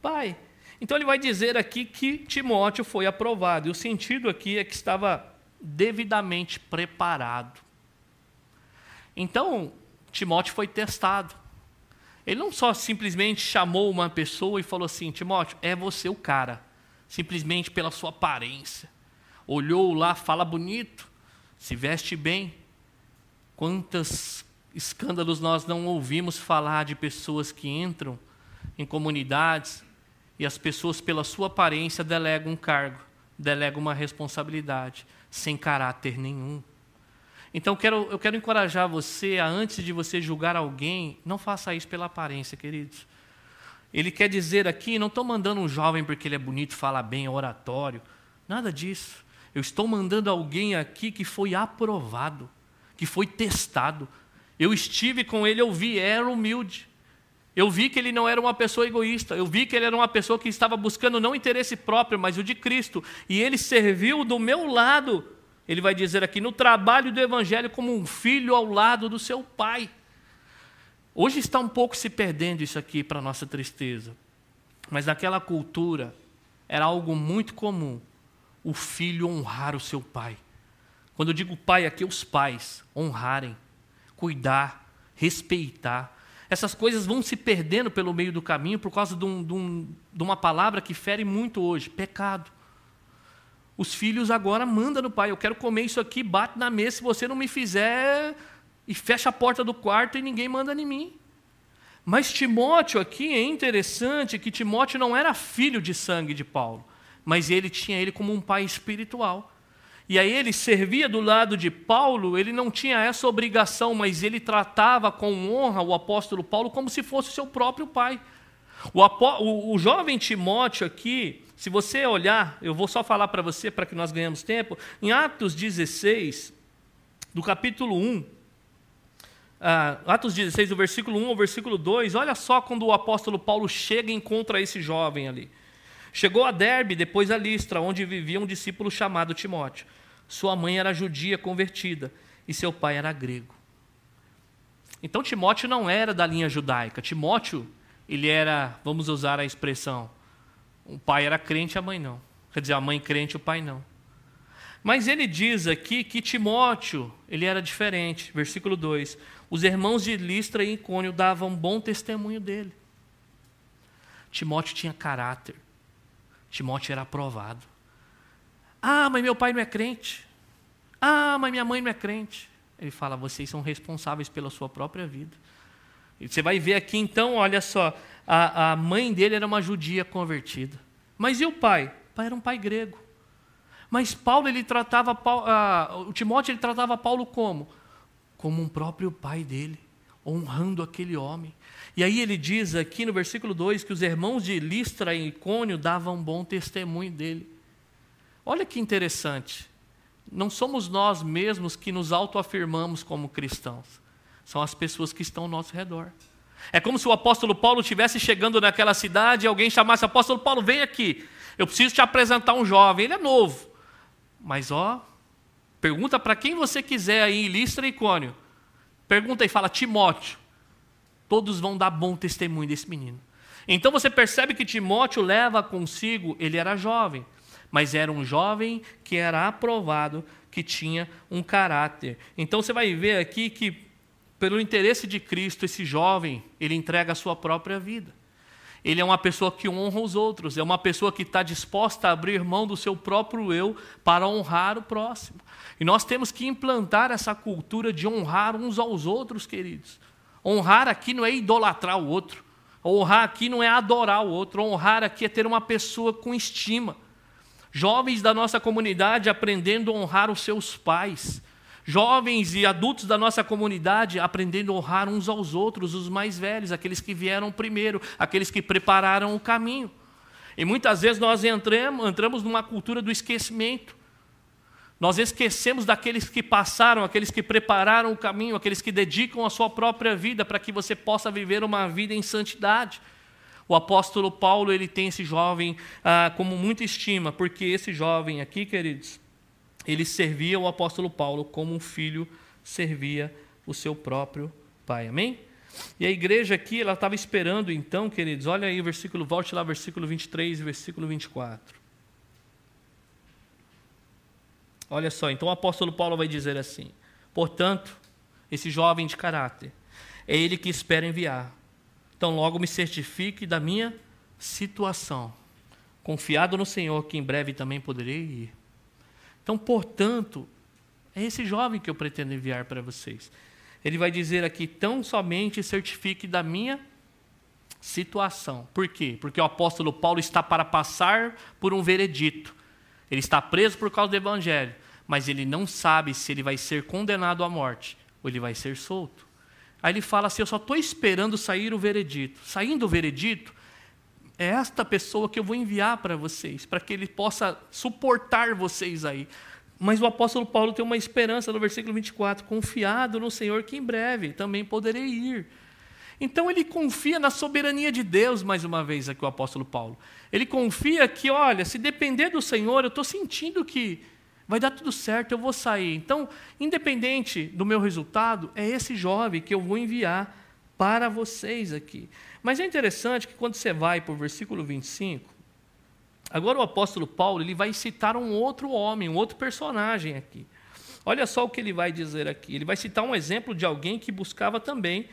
pai. Então ele vai dizer aqui que Timóteo foi aprovado. E o sentido aqui é que estava devidamente preparado. Então, Timóteo foi testado. Ele não só simplesmente chamou uma pessoa e falou assim: Timóteo, é você o cara, simplesmente pela sua aparência. Olhou lá, fala bonito, se veste bem. Quantos escândalos nós não ouvimos falar de pessoas que entram em comunidades e as pessoas, pela sua aparência, delegam um cargo, delegam uma responsabilidade, sem caráter nenhum. Então eu quero, eu quero encorajar você a, antes de você julgar alguém, não faça isso pela aparência, queridos. Ele quer dizer aqui, não estou mandando um jovem porque ele é bonito, fala bem, é oratório. Nada disso. Eu estou mandando alguém aqui que foi aprovado, que foi testado. Eu estive com ele, eu vi, era humilde. Eu vi que ele não era uma pessoa egoísta. Eu vi que ele era uma pessoa que estava buscando não interesse próprio, mas o de Cristo. E ele serviu do meu lado ele vai dizer aqui, no trabalho do Evangelho, como um filho ao lado do seu pai. Hoje está um pouco se perdendo isso aqui para nossa tristeza. Mas naquela cultura era algo muito comum o filho honrar o seu pai. Quando eu digo pai aqui, os pais honrarem, cuidar, respeitar. Essas coisas vão se perdendo pelo meio do caminho por causa de, um, de, um, de uma palavra que fere muito hoje: pecado. Os filhos agora mandam no pai: eu quero comer isso aqui, bate na mesa, se você não me fizer, e fecha a porta do quarto e ninguém manda em mim. Mas Timóteo aqui é interessante que Timóteo não era filho de sangue de Paulo, mas ele tinha ele como um pai espiritual. E aí ele servia do lado de Paulo, ele não tinha essa obrigação, mas ele tratava com honra o apóstolo Paulo como se fosse seu próprio pai. O, o, o jovem Timóteo aqui, se você olhar, eu vou só falar para você, para que nós ganhemos tempo, em Atos 16, do capítulo 1, ah, Atos 16, do versículo 1 ao versículo 2, olha só quando o apóstolo Paulo chega e encontra esse jovem ali. Chegou a Derbe, depois a Listra, onde vivia um discípulo chamado Timóteo. Sua mãe era judia convertida e seu pai era grego. Então Timóteo não era da linha judaica. Timóteo, ele era, vamos usar a expressão, o pai era crente, a mãe não. Quer dizer, a mãe crente, o pai não. Mas ele diz aqui que Timóteo, ele era diferente. Versículo 2. Os irmãos de Listra e Icônio davam bom testemunho dele. Timóteo tinha caráter. Timóteo era aprovado. Ah, mas meu pai não é crente. Ah, mas minha mãe não é crente. Ele fala: vocês são responsáveis pela sua própria vida. E você vai ver aqui então, olha só, a, a mãe dele era uma judia convertida. Mas e o pai? O pai era um pai grego. Mas Paulo, ele tratava, uh, o Timóteo, ele tratava Paulo como? Como um próprio pai dele, honrando aquele homem. E aí ele diz aqui no versículo 2 que os irmãos de Listra e Icônio davam bom testemunho dele. Olha que interessante. Não somos nós mesmos que nos autoafirmamos como cristãos. São as pessoas que estão ao nosso redor. É como se o apóstolo Paulo estivesse chegando naquela cidade e alguém chamasse: Apóstolo Paulo, vem aqui. Eu preciso te apresentar um jovem. Ele é novo. Mas, ó, pergunta para quem você quiser aí Listra e Icônio. Pergunta e fala: Timóteo. Todos vão dar bom testemunho desse menino. Então você percebe que Timóteo leva consigo, ele era jovem, mas era um jovem que era aprovado, que tinha um caráter. Então você vai ver aqui que pelo interesse de Cristo, esse jovem, ele entrega a sua própria vida. Ele é uma pessoa que honra os outros, é uma pessoa que está disposta a abrir mão do seu próprio eu para honrar o próximo. E nós temos que implantar essa cultura de honrar uns aos outros, queridos. Honrar aqui não é idolatrar o outro. Honrar aqui não é adorar o outro. Honrar aqui é ter uma pessoa com estima. Jovens da nossa comunidade aprendendo a honrar os seus pais. Jovens e adultos da nossa comunidade aprendendo a honrar uns aos outros, os mais velhos, aqueles que vieram primeiro, aqueles que prepararam o caminho. E muitas vezes nós entramos, entramos numa cultura do esquecimento. Nós esquecemos daqueles que passaram, aqueles que prepararam o caminho, aqueles que dedicam a sua própria vida para que você possa viver uma vida em santidade. O apóstolo Paulo ele tem esse jovem ah, como muita estima, porque esse jovem aqui, queridos, ele servia o apóstolo Paulo como um filho servia o seu próprio pai. Amém? E a igreja aqui, ela estava esperando então, queridos, olha aí o versículo, volte lá, versículo 23 e versículo 24. Olha só, então o apóstolo Paulo vai dizer assim: portanto, esse jovem de caráter, é ele que espera enviar. Então, logo me certifique da minha situação, confiado no Senhor, que em breve também poderei ir. Então, portanto, é esse jovem que eu pretendo enviar para vocês. Ele vai dizer aqui: tão somente certifique da minha situação. Por quê? Porque o apóstolo Paulo está para passar por um veredito. Ele está preso por causa do evangelho, mas ele não sabe se ele vai ser condenado à morte ou ele vai ser solto. Aí ele fala assim: Eu só estou esperando sair o veredito. Saindo o veredito, é esta pessoa que eu vou enviar para vocês, para que ele possa suportar vocês aí. Mas o apóstolo Paulo tem uma esperança no versículo 24: confiado no Senhor que em breve também poderei ir. Então ele confia na soberania de Deus, mais uma vez, aqui o apóstolo Paulo. Ele confia que, olha, se depender do Senhor, eu estou sentindo que vai dar tudo certo, eu vou sair. Então, independente do meu resultado, é esse jovem que eu vou enviar para vocês aqui. Mas é interessante que quando você vai para o versículo 25, agora o apóstolo Paulo ele vai citar um outro homem, um outro personagem aqui. Olha só o que ele vai dizer aqui. Ele vai citar um exemplo de alguém que buscava também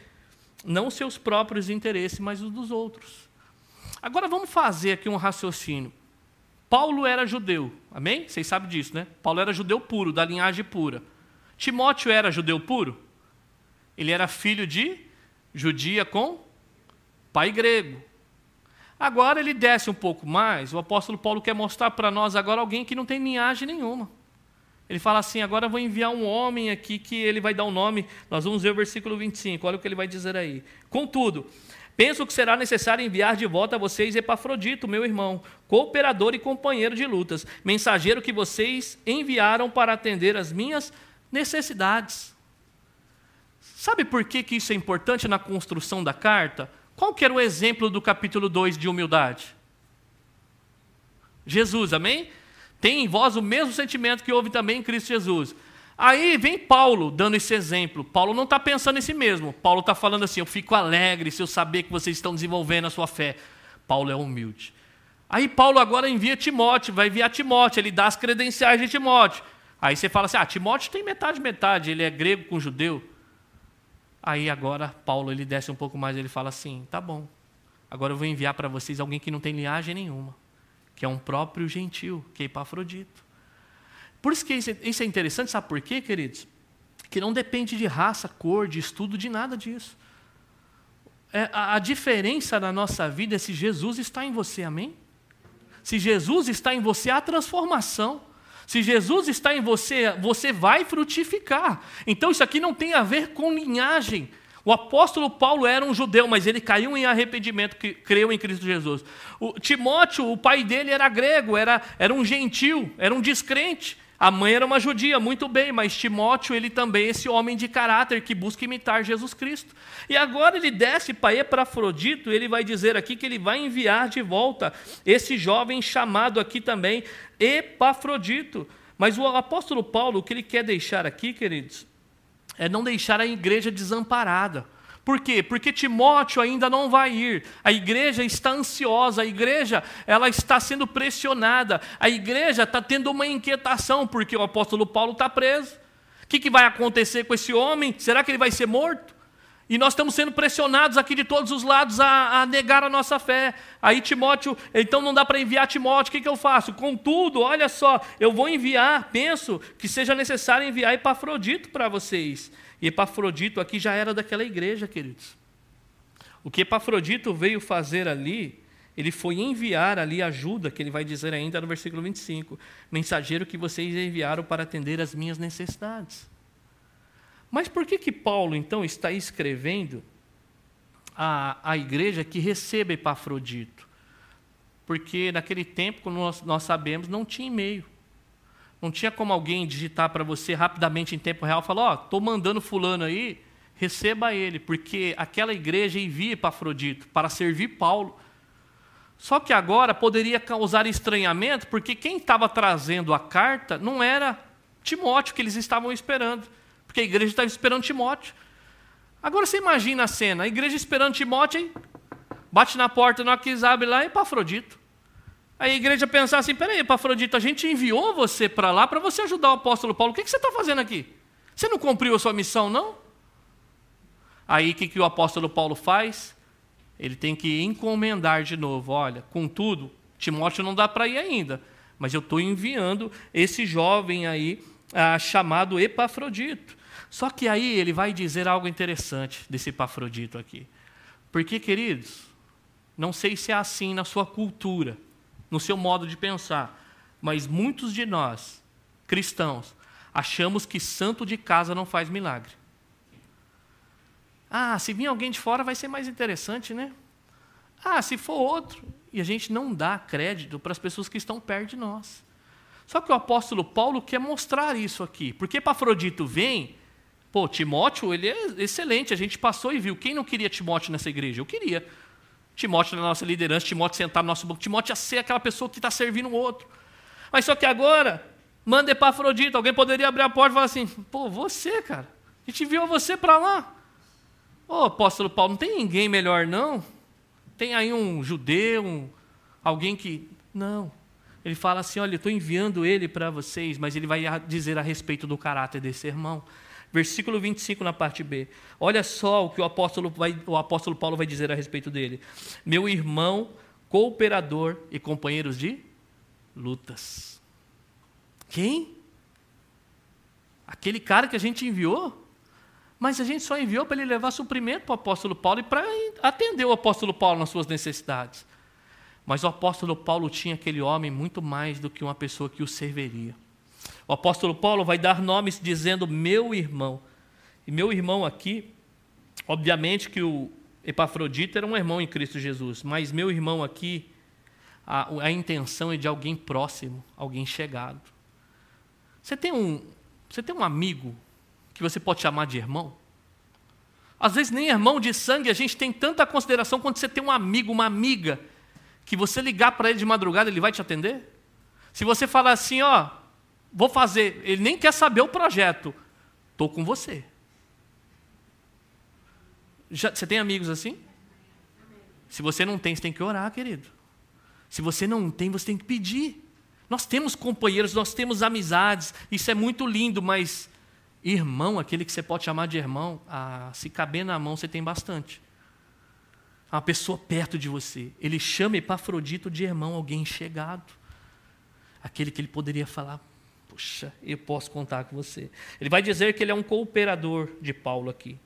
não seus próprios interesses, mas os dos outros. Agora vamos fazer aqui um raciocínio. Paulo era judeu, amém? Vocês sabem disso, né? Paulo era judeu puro, da linhagem pura. Timóteo era judeu puro? Ele era filho de judia com pai grego. Agora ele desce um pouco mais, o apóstolo Paulo quer mostrar para nós agora alguém que não tem linhagem nenhuma. Ele fala assim: agora vou enviar um homem aqui que ele vai dar o um nome. Nós vamos ver o versículo 25, olha o que ele vai dizer aí. Contudo, penso que será necessário enviar de volta a vocês Epafrodito, meu irmão, cooperador e companheiro de lutas, mensageiro que vocês enviaram para atender as minhas necessidades. Sabe por que, que isso é importante na construção da carta? Qual que era o exemplo do capítulo 2 de humildade? Jesus, amém? tem em vós o mesmo sentimento que houve também em Cristo Jesus. Aí vem Paulo dando esse exemplo. Paulo não está pensando em si mesmo. Paulo está falando assim: eu fico alegre se eu saber que vocês estão desenvolvendo a sua fé. Paulo é humilde. Aí Paulo agora envia Timóteo, vai enviar Timóteo, ele dá as credenciais de Timóteo. Aí você fala assim: ah, Timóteo tem metade, metade, ele é grego com judeu. Aí agora Paulo ele desce um pouco mais, ele fala assim: tá bom, agora eu vou enviar para vocês alguém que não tem linhagem nenhuma que é um próprio gentil, que é Epafrodito. Por isso que isso é interessante, sabe por quê, queridos? Que não depende de raça, cor, de estudo, de nada disso. É, a, a diferença na nossa vida é se Jesus está em você, amém? Se Jesus está em você, há transformação. Se Jesus está em você, você vai frutificar. Então isso aqui não tem a ver com linhagem. O apóstolo Paulo era um judeu, mas ele caiu em arrependimento, que creu em Cristo Jesus. O Timóteo, o pai dele era grego, era, era um gentil, era um descrente. A mãe era uma judia, muito bem, mas Timóteo, ele também é esse homem de caráter que busca imitar Jesus Cristo. E agora ele desce para Epafrodito, ele vai dizer aqui que ele vai enviar de volta esse jovem chamado aqui também Epafrodito. Mas o apóstolo Paulo, o que ele quer deixar aqui, queridos, é não deixar a igreja desamparada. Por quê? Porque Timóteo ainda não vai ir. A igreja está ansiosa, a igreja ela está sendo pressionada, a igreja está tendo uma inquietação, porque o apóstolo Paulo está preso. O que, que vai acontecer com esse homem? Será que ele vai ser morto? E nós estamos sendo pressionados aqui de todos os lados a, a negar a nossa fé. Aí Timóteo, então não dá para enviar Timóteo, o que, que eu faço? Contudo, olha só, eu vou enviar, penso que seja necessário enviar Epafrodito para vocês. E Epafrodito aqui já era daquela igreja, queridos. O que Epafrodito veio fazer ali ele foi enviar ali ajuda, que ele vai dizer ainda no versículo 25: mensageiro que vocês enviaram para atender as minhas necessidades. Mas por que que Paulo então está escrevendo a, a igreja que receba Epafrodito? Porque naquele tempo, como nós, nós sabemos, não tinha e-mail. Não tinha como alguém digitar para você rapidamente em tempo real falar: Ó, oh, estou mandando fulano aí, receba ele, porque aquela igreja envia Epafrodito para servir Paulo. Só que agora poderia causar estranhamento, porque quem estava trazendo a carta não era Timóteo que eles estavam esperando, porque a igreja estava esperando Timóteo. Agora você imagina a cena, a igreja esperando Timóteo, hein? bate na porta, não quis abre lá, Epafrodito. Aí a igreja pensar assim: peraí, Epafrodito, a gente enviou você para lá para você ajudar o apóstolo Paulo. O que, que você está fazendo aqui? Você não cumpriu a sua missão, não? Aí o que, que o apóstolo Paulo faz? Ele tem que encomendar de novo: olha, contudo, Timóteo não dá para ir ainda, mas eu estou enviando esse jovem aí, ah, chamado Epafrodito. Só que aí ele vai dizer algo interessante desse Epafrodito aqui. Porque, queridos, não sei se é assim na sua cultura, no seu modo de pensar, mas muitos de nós, cristãos, achamos que santo de casa não faz milagre. Ah, se vir alguém de fora vai ser mais interessante, né? Ah, se for outro. E a gente não dá crédito para as pessoas que estão perto de nós. Só que o apóstolo Paulo quer mostrar isso aqui. Porque Epafrodito vem, pô, Timóteo, ele é excelente, a gente passou e viu. Quem não queria Timóteo nessa igreja? Eu queria. Timóteo na nossa liderança, Timóteo sentar no nosso banco, Timóteo ia ser aquela pessoa que está servindo o outro. Mas só que agora, manda Epafrodito, alguém poderia abrir a porta e falar assim, pô, você, cara, a gente enviou você para lá. Ô, apóstolo Paulo, não tem ninguém melhor, não? Tem aí um judeu, um, alguém que. Não. Ele fala assim: olha, eu estou enviando ele para vocês, mas ele vai dizer a respeito do caráter desse irmão. Versículo 25 na parte B. Olha só o que o apóstolo, vai, o apóstolo Paulo vai dizer a respeito dele. Meu irmão, cooperador e companheiros de lutas. Quem? Aquele cara que a gente enviou? Mas a gente só enviou para ele levar suprimento para o apóstolo Paulo e para atender o apóstolo Paulo nas suas necessidades. Mas o apóstolo Paulo tinha aquele homem muito mais do que uma pessoa que o serviria. O apóstolo Paulo vai dar nomes dizendo meu irmão. E meu irmão aqui, obviamente que o Epafrodito era um irmão em Cristo Jesus, mas meu irmão aqui, a, a intenção é de alguém próximo, alguém chegado. Você tem um, você tem um amigo que você pode chamar de irmão? Às vezes nem irmão de sangue a gente tem tanta consideração quando você tem um amigo, uma amiga, que você ligar para ele de madrugada, ele vai te atender? Se você falar assim, ó, vou fazer, ele nem quer saber o projeto, estou com você. Já, você tem amigos assim? Se você não tem, você tem que orar, querido. Se você não tem, você tem que pedir. Nós temos companheiros, nós temos amizades, isso é muito lindo, mas Irmão, aquele que você pode chamar de irmão, ah, se caber na mão, você tem bastante. Uma pessoa perto de você. Ele chama Epafrodito de irmão, alguém chegado. Aquele que ele poderia falar, puxa, eu posso contar com você. Ele vai dizer que ele é um cooperador de Paulo aqui.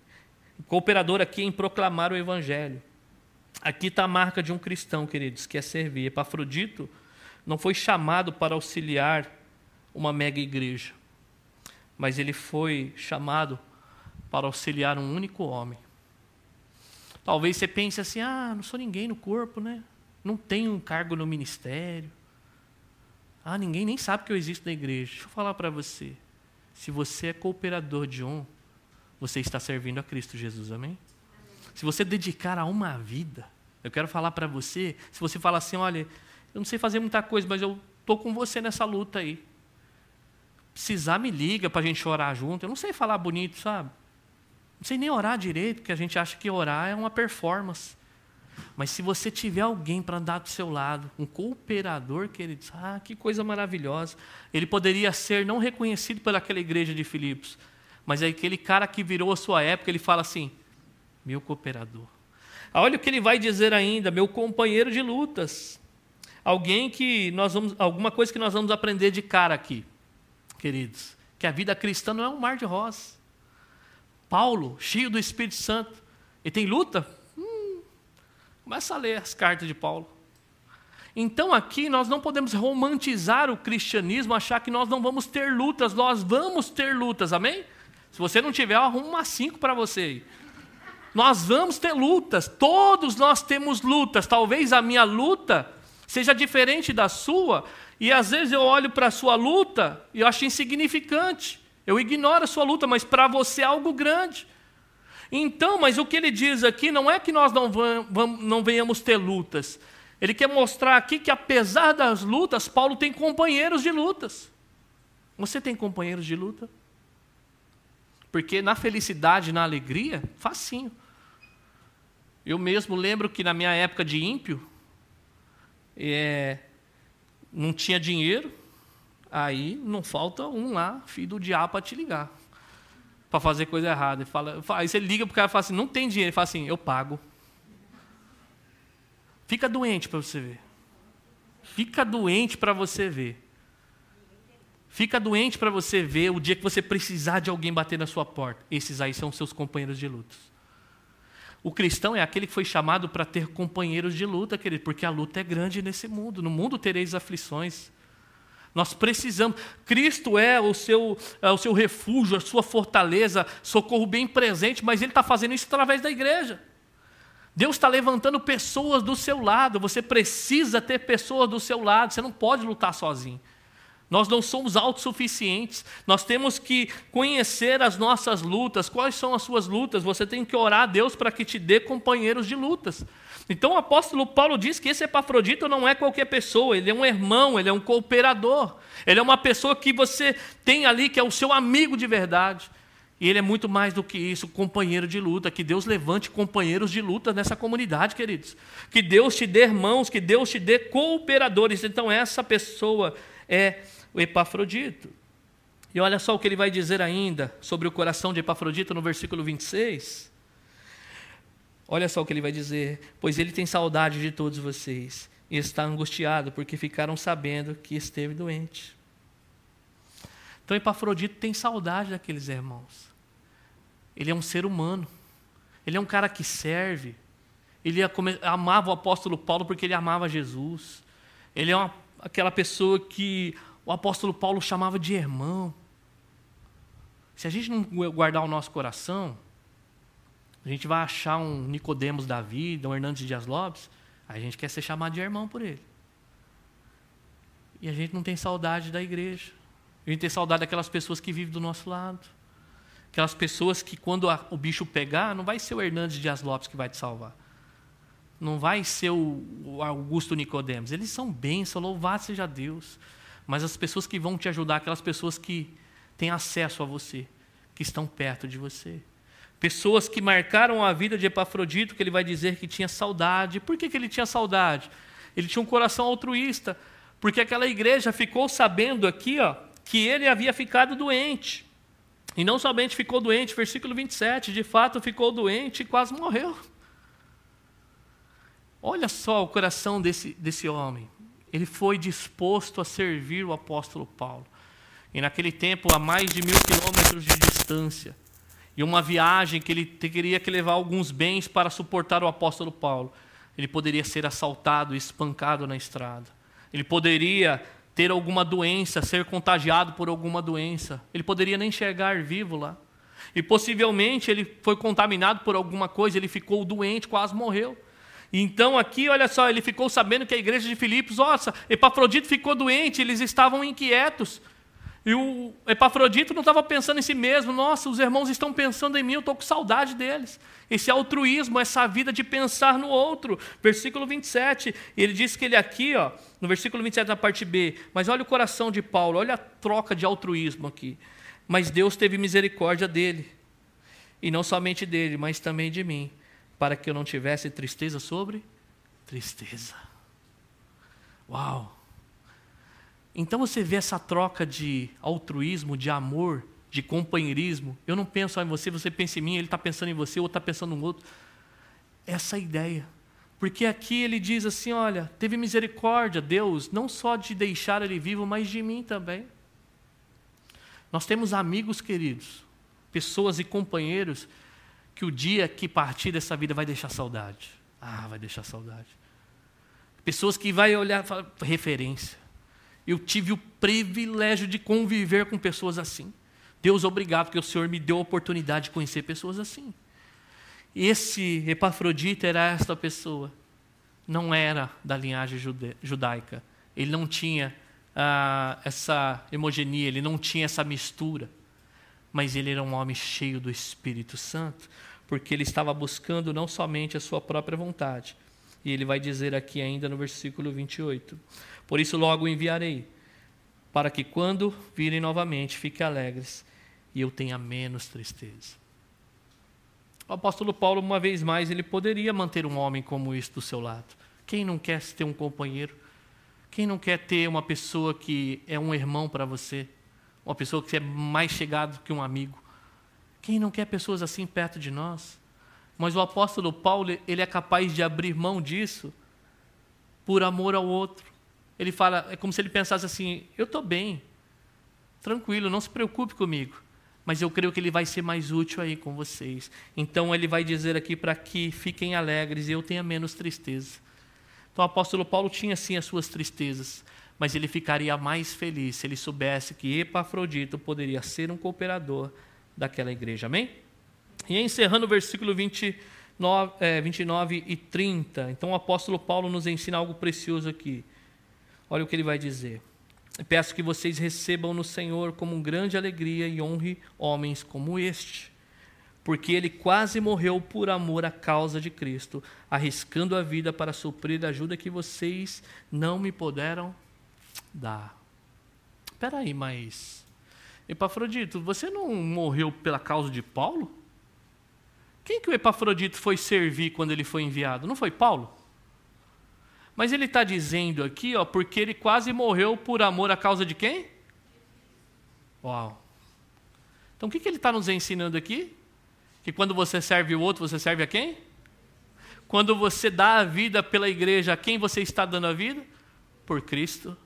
Cooperador aqui em proclamar o evangelho. Aqui está a marca de um cristão, queridos, que é servir. Epafrodito não foi chamado para auxiliar uma mega igreja mas ele foi chamado para auxiliar um único homem. Talvez você pense assim: ah, não sou ninguém no corpo, né? Não tenho um cargo no ministério. Ah, ninguém nem sabe que eu existo na igreja. Deixa eu falar para você. Se você é cooperador de um, você está servindo a Cristo Jesus, amém? Se você dedicar a uma vida, eu quero falar para você, se você falar assim, olha, eu não sei fazer muita coisa, mas eu estou com você nessa luta aí precisar, me liga para a gente orar junto. Eu não sei falar bonito, sabe? Não sei nem orar direito, porque a gente acha que orar é uma performance. Mas se você tiver alguém para andar do seu lado, um cooperador, que ele diz, ah, que coisa maravilhosa. Ele poderia ser não reconhecido pelaquela igreja de Filipos, mas é aquele cara que virou a sua época, ele fala assim, meu cooperador. Ah, olha o que ele vai dizer ainda, meu companheiro de lutas. Alguém que nós vamos, alguma coisa que nós vamos aprender de cara aqui queridos, que a vida cristã não é um mar de rosas. Paulo, cheio do Espírito Santo, e tem luta? Começa a ler as cartas de Paulo. Então aqui nós não podemos romantizar o cristianismo, achar que nós não vamos ter lutas, nós vamos ter lutas, amém? Se você não tiver, eu arrumo uma cinco para você. Nós vamos ter lutas, todos nós temos lutas. Talvez a minha luta seja diferente da sua, e às vezes eu olho para a sua luta e eu acho insignificante. Eu ignoro a sua luta, mas para você é algo grande. Então, mas o que ele diz aqui não é que nós não, vamos, não venhamos ter lutas. Ele quer mostrar aqui que apesar das lutas, Paulo tem companheiros de lutas. Você tem companheiros de luta? Porque na felicidade, na alegria, facinho. Eu mesmo lembro que na minha época de ímpio, é, não tinha dinheiro, aí não falta um lá, filho do diabo, para te ligar. Para fazer coisa errada. Fala, aí você liga para o cara e fala assim: não tem dinheiro. Ele fala assim: eu pago. Fica doente para você ver. Fica doente para você ver. Fica doente para você ver o dia que você precisar de alguém bater na sua porta. Esses aí são seus companheiros de lutas. O cristão é aquele que foi chamado para ter companheiros de luta, querido, porque a luta é grande nesse mundo. No mundo tereis aflições. Nós precisamos. Cristo é o seu, é o seu refúgio, a sua fortaleza, socorro bem presente, mas Ele está fazendo isso através da igreja. Deus está levantando pessoas do seu lado. Você precisa ter pessoas do seu lado. Você não pode lutar sozinho. Nós não somos autossuficientes. Nós temos que conhecer as nossas lutas. Quais são as suas lutas? Você tem que orar a Deus para que te dê companheiros de lutas. Então o apóstolo Paulo diz que esse Epafrodito não é qualquer pessoa, ele é um irmão, ele é um cooperador. Ele é uma pessoa que você tem ali, que é o seu amigo de verdade. E ele é muito mais do que isso, companheiro de luta. Que Deus levante companheiros de luta nessa comunidade, queridos. Que Deus te dê irmãos, que Deus te dê cooperadores. Então, essa pessoa é o Epafrodito. E olha só o que ele vai dizer ainda sobre o coração de Epafrodito no versículo 26. Olha só o que ele vai dizer: Pois ele tem saudade de todos vocês e está angustiado porque ficaram sabendo que esteve doente. Então Epafrodito tem saudade daqueles irmãos. Ele é um ser humano. Ele é um cara que serve. Ele amava o apóstolo Paulo porque ele amava Jesus. Ele é uma, aquela pessoa que o apóstolo Paulo chamava de irmão. Se a gente não guardar o nosso coração, a gente vai achar um Nicodemos da vida, um Hernandes Dias Lopes, a gente quer ser chamado de irmão por ele. E a gente não tem saudade da igreja. A gente tem saudade daquelas pessoas que vivem do nosso lado. Aquelas pessoas que, quando a, o bicho pegar, não vai ser o Hernandes Dias Lopes que vai te salvar. Não vai ser o, o Augusto Nicodemos. Eles são bênçãos, louvado seja Deus. Mas as pessoas que vão te ajudar, aquelas pessoas que têm acesso a você, que estão perto de você. Pessoas que marcaram a vida de Epafrodito, que ele vai dizer que tinha saudade. Por que, que ele tinha saudade? Ele tinha um coração altruísta, porque aquela igreja ficou sabendo aqui, ó, que ele havia ficado doente. E não somente ficou doente, versículo 27, de fato ficou doente e quase morreu. Olha só o coração desse, desse homem. Ele foi disposto a servir o apóstolo Paulo. E naquele tempo, a mais de mil quilômetros de distância, e uma viagem que ele teria que levar alguns bens para suportar o apóstolo Paulo. Ele poderia ser assaltado e espancado na estrada. Ele poderia ter alguma doença, ser contagiado por alguma doença. Ele poderia nem chegar vivo lá. E possivelmente ele foi contaminado por alguma coisa, ele ficou doente, quase morreu. Então aqui, olha só, ele ficou sabendo que a igreja de Filipos, nossa, Epafrodito ficou doente, eles estavam inquietos. E o Epafrodito não estava pensando em si mesmo, nossa, os irmãos estão pensando em mim, eu estou com saudade deles. Esse altruísmo, essa vida de pensar no outro. Versículo 27, ele diz que ele aqui, ó, no versículo 27 da parte B, mas olha o coração de Paulo, olha a troca de altruísmo aqui. Mas Deus teve misericórdia dele, e não somente dele, mas também de mim, para que eu não tivesse tristeza sobre tristeza. Uau! Então você vê essa troca de altruísmo, de amor, de companheirismo. Eu não penso em você, você pensa em mim, ele está pensando em você, o outro está pensando no outro. Essa é ideia. Porque aqui ele diz assim: olha, teve misericórdia, Deus, não só de deixar ele vivo, mas de mim também. Nós temos amigos queridos, pessoas e companheiros que o dia que partir dessa vida vai deixar saudade. Ah, vai deixar saudade. Pessoas que vai olhar referência. Eu tive o privilégio de conviver com pessoas assim. Deus, obrigado, porque o Senhor me deu a oportunidade de conhecer pessoas assim. Esse Epafrodita era esta pessoa. Não era da linhagem judaica. Ele não tinha ah, essa hemogenia, ele não tinha essa mistura. Mas ele era um homem cheio do Espírito Santo, porque ele estava buscando não somente a sua própria vontade. E ele vai dizer aqui ainda no versículo 28. Por isso logo enviarei, para que quando virem novamente fiquem alegres e eu tenha menos tristeza. O apóstolo Paulo, uma vez mais, ele poderia manter um homem como este do seu lado. Quem não quer ter um companheiro? Quem não quer ter uma pessoa que é um irmão para você? Uma pessoa que é mais chegado que um amigo? Quem não quer pessoas assim perto de nós? Mas o apóstolo Paulo, ele é capaz de abrir mão disso por amor ao outro. Ele fala, é como se ele pensasse assim: eu estou bem, tranquilo, não se preocupe comigo, mas eu creio que ele vai ser mais útil aí com vocês. Então ele vai dizer aqui para que fiquem alegres e eu tenha menos tristeza. Então o apóstolo Paulo tinha sim as suas tristezas, mas ele ficaria mais feliz se ele soubesse que Epafrodito poderia ser um cooperador daquela igreja. Amém? E encerrando o versículo 29, é, 29 e 30, então o apóstolo Paulo nos ensina algo precioso aqui. Olha o que ele vai dizer. Peço que vocês recebam no Senhor como grande alegria e honre homens como este, porque ele quase morreu por amor à causa de Cristo, arriscando a vida para suprir a ajuda que vocês não me puderam dar. Espera aí, mas Epafrodito, você não morreu pela causa de Paulo? Quem que o Epafrodito foi servir quando ele foi enviado? Não foi Paulo? Mas ele está dizendo aqui, ó, porque ele quase morreu por amor à causa de quem? Uau. Então o que, que ele está nos ensinando aqui? Que quando você serve o outro, você serve a quem? Quando você dá a vida pela igreja, a quem você está dando a vida? Por Cristo.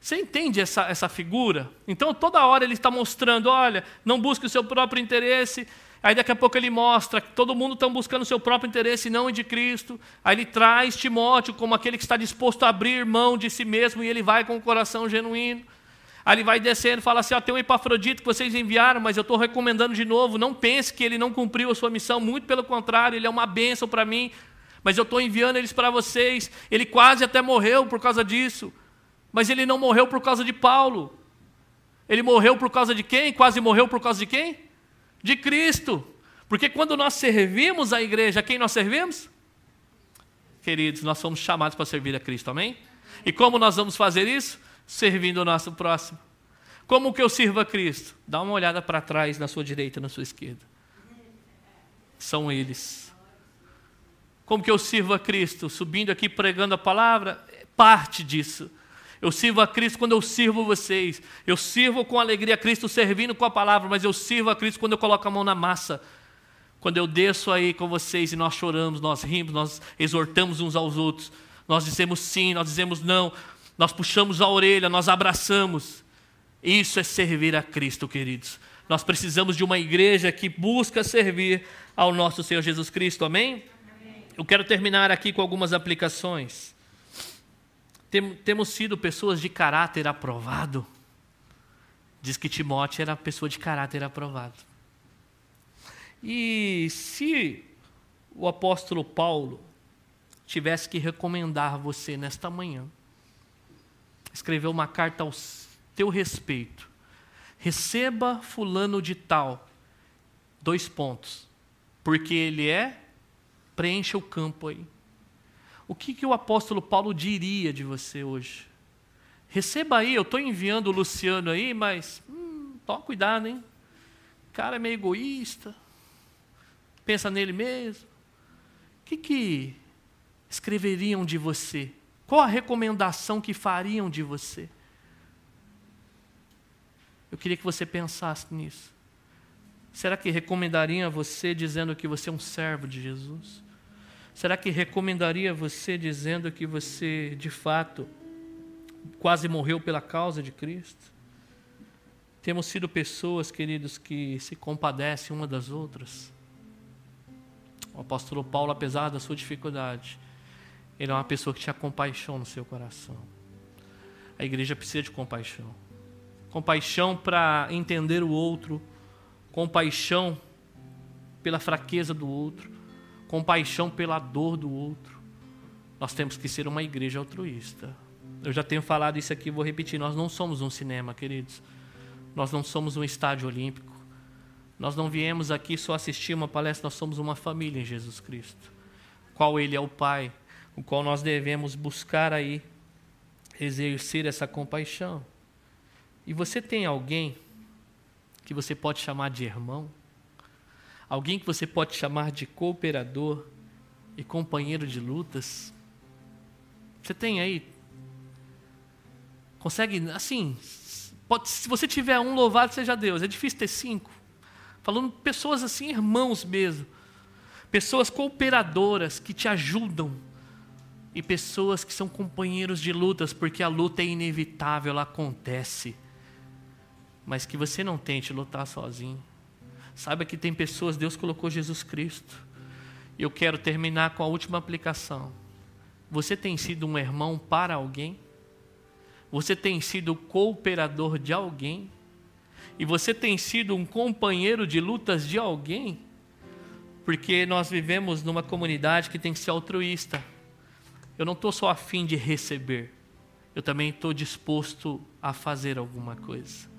Você entende essa, essa figura? Então toda hora ele está mostrando: olha, não busque o seu próprio interesse, Aí daqui a pouco ele mostra que todo mundo está buscando o seu próprio interesse e não o de Cristo. Aí ele traz Timóteo como aquele que está disposto a abrir mão de si mesmo e ele vai com o coração genuíno. Aí ele vai descendo e fala assim: ó, tem um Epafrodito que vocês enviaram, mas eu estou recomendando de novo. Não pense que ele não cumpriu a sua missão, muito pelo contrário, ele é uma bênção para mim. Mas eu estou enviando eles para vocês. Ele quase até morreu por causa disso. Mas ele não morreu por causa de Paulo. Ele morreu por causa de quem? Quase morreu por causa de quem? De Cristo. Porque quando nós servimos a igreja, quem nós servimos? Queridos, nós somos chamados para servir a Cristo, amém? E como nós vamos fazer isso? Servindo o nosso próximo. Como que eu sirvo a Cristo? Dá uma olhada para trás, na sua direita, na sua esquerda. São eles. Como que eu sirvo a Cristo? Subindo aqui pregando a palavra? Parte disso. Eu sirvo a Cristo quando eu sirvo vocês. Eu sirvo com alegria a Cristo servindo com a palavra, mas eu sirvo a Cristo quando eu coloco a mão na massa. Quando eu desço aí com vocês e nós choramos, nós rimos, nós exortamos uns aos outros. Nós dizemos sim, nós dizemos não. Nós puxamos a orelha, nós abraçamos. Isso é servir a Cristo, queridos. Nós precisamos de uma igreja que busca servir ao nosso Senhor Jesus Cristo. Amém? Amém. Eu quero terminar aqui com algumas aplicações. Tem, temos sido pessoas de caráter aprovado. Diz que Timóteo era pessoa de caráter aprovado. E se o apóstolo Paulo tivesse que recomendar você nesta manhã, escrever uma carta ao teu respeito, receba fulano de tal, dois pontos, porque ele é, preencha o campo aí. O que, que o apóstolo Paulo diria de você hoje? Receba aí, eu estou enviando o Luciano aí, mas hum, toma cuidado, hein? O cara é meio egoísta, pensa nele mesmo. O que, que escreveriam de você? Qual a recomendação que fariam de você? Eu queria que você pensasse nisso. Será que recomendariam a você dizendo que você é um servo de Jesus? Será que recomendaria você dizendo que você, de fato, quase morreu pela causa de Cristo? Temos sido pessoas, queridos, que se compadecem uma das outras. O apóstolo Paulo, apesar da sua dificuldade, Ele é uma pessoa que tinha compaixão no seu coração. A igreja precisa de compaixão. Compaixão para entender o outro, compaixão pela fraqueza do outro, compaixão pela dor do outro. Nós temos que ser uma igreja altruísta. Eu já tenho falado isso aqui, vou repetir. Nós não somos um cinema, queridos. Nós não somos um estádio olímpico. Nós não viemos aqui só assistir uma palestra, nós somos uma família em Jesus Cristo. Qual Ele é o Pai, o qual nós devemos buscar aí exercer essa compaixão. E você tem alguém que você pode chamar de irmão? Alguém que você pode chamar de cooperador e companheiro de lutas? Você tem aí? Consegue, assim, pode, se você tiver um, louvado seja Deus. É difícil ter cinco. Falando pessoas assim, irmãos mesmo. Pessoas cooperadoras que te ajudam. E pessoas que são companheiros de lutas, porque a luta é inevitável, ela acontece. Mas que você não tente lutar sozinho. Saiba que tem pessoas, Deus colocou Jesus Cristo. E eu quero terminar com a última aplicação. Você tem sido um irmão para alguém? Você tem sido cooperador de alguém? e você tem sido um companheiro de lutas de alguém, porque nós vivemos numa comunidade que tem que ser altruísta. Eu não estou só afim de receber, eu também estou disposto a fazer alguma coisa.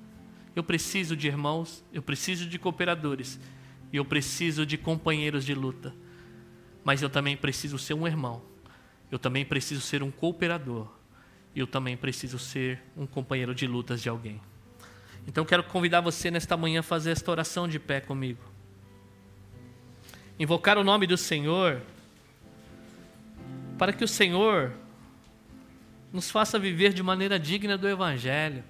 Eu preciso de irmãos, eu preciso de cooperadores, e eu preciso de companheiros de luta. Mas eu também preciso ser um irmão, eu também preciso ser um cooperador, e eu também preciso ser um companheiro de lutas de alguém. Então quero convidar você nesta manhã a fazer esta oração de pé comigo. Invocar o nome do Senhor, para que o Senhor nos faça viver de maneira digna do Evangelho.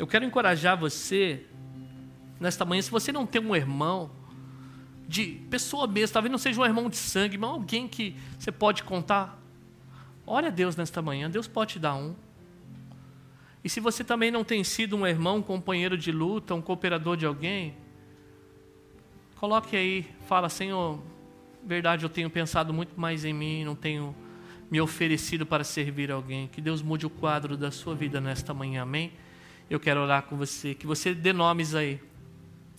Eu quero encorajar você nesta manhã, se você não tem um irmão, de pessoa mesmo, talvez não seja um irmão de sangue, mas alguém que você pode contar, ore a Deus nesta manhã, Deus pode te dar um. E se você também não tem sido um irmão, um companheiro de luta, um cooperador de alguém, coloque aí, fala, Senhor, verdade, eu tenho pensado muito mais em mim, não tenho me oferecido para servir alguém. Que Deus mude o quadro da sua vida nesta manhã, amém? Eu quero orar com você, que você dê nomes aí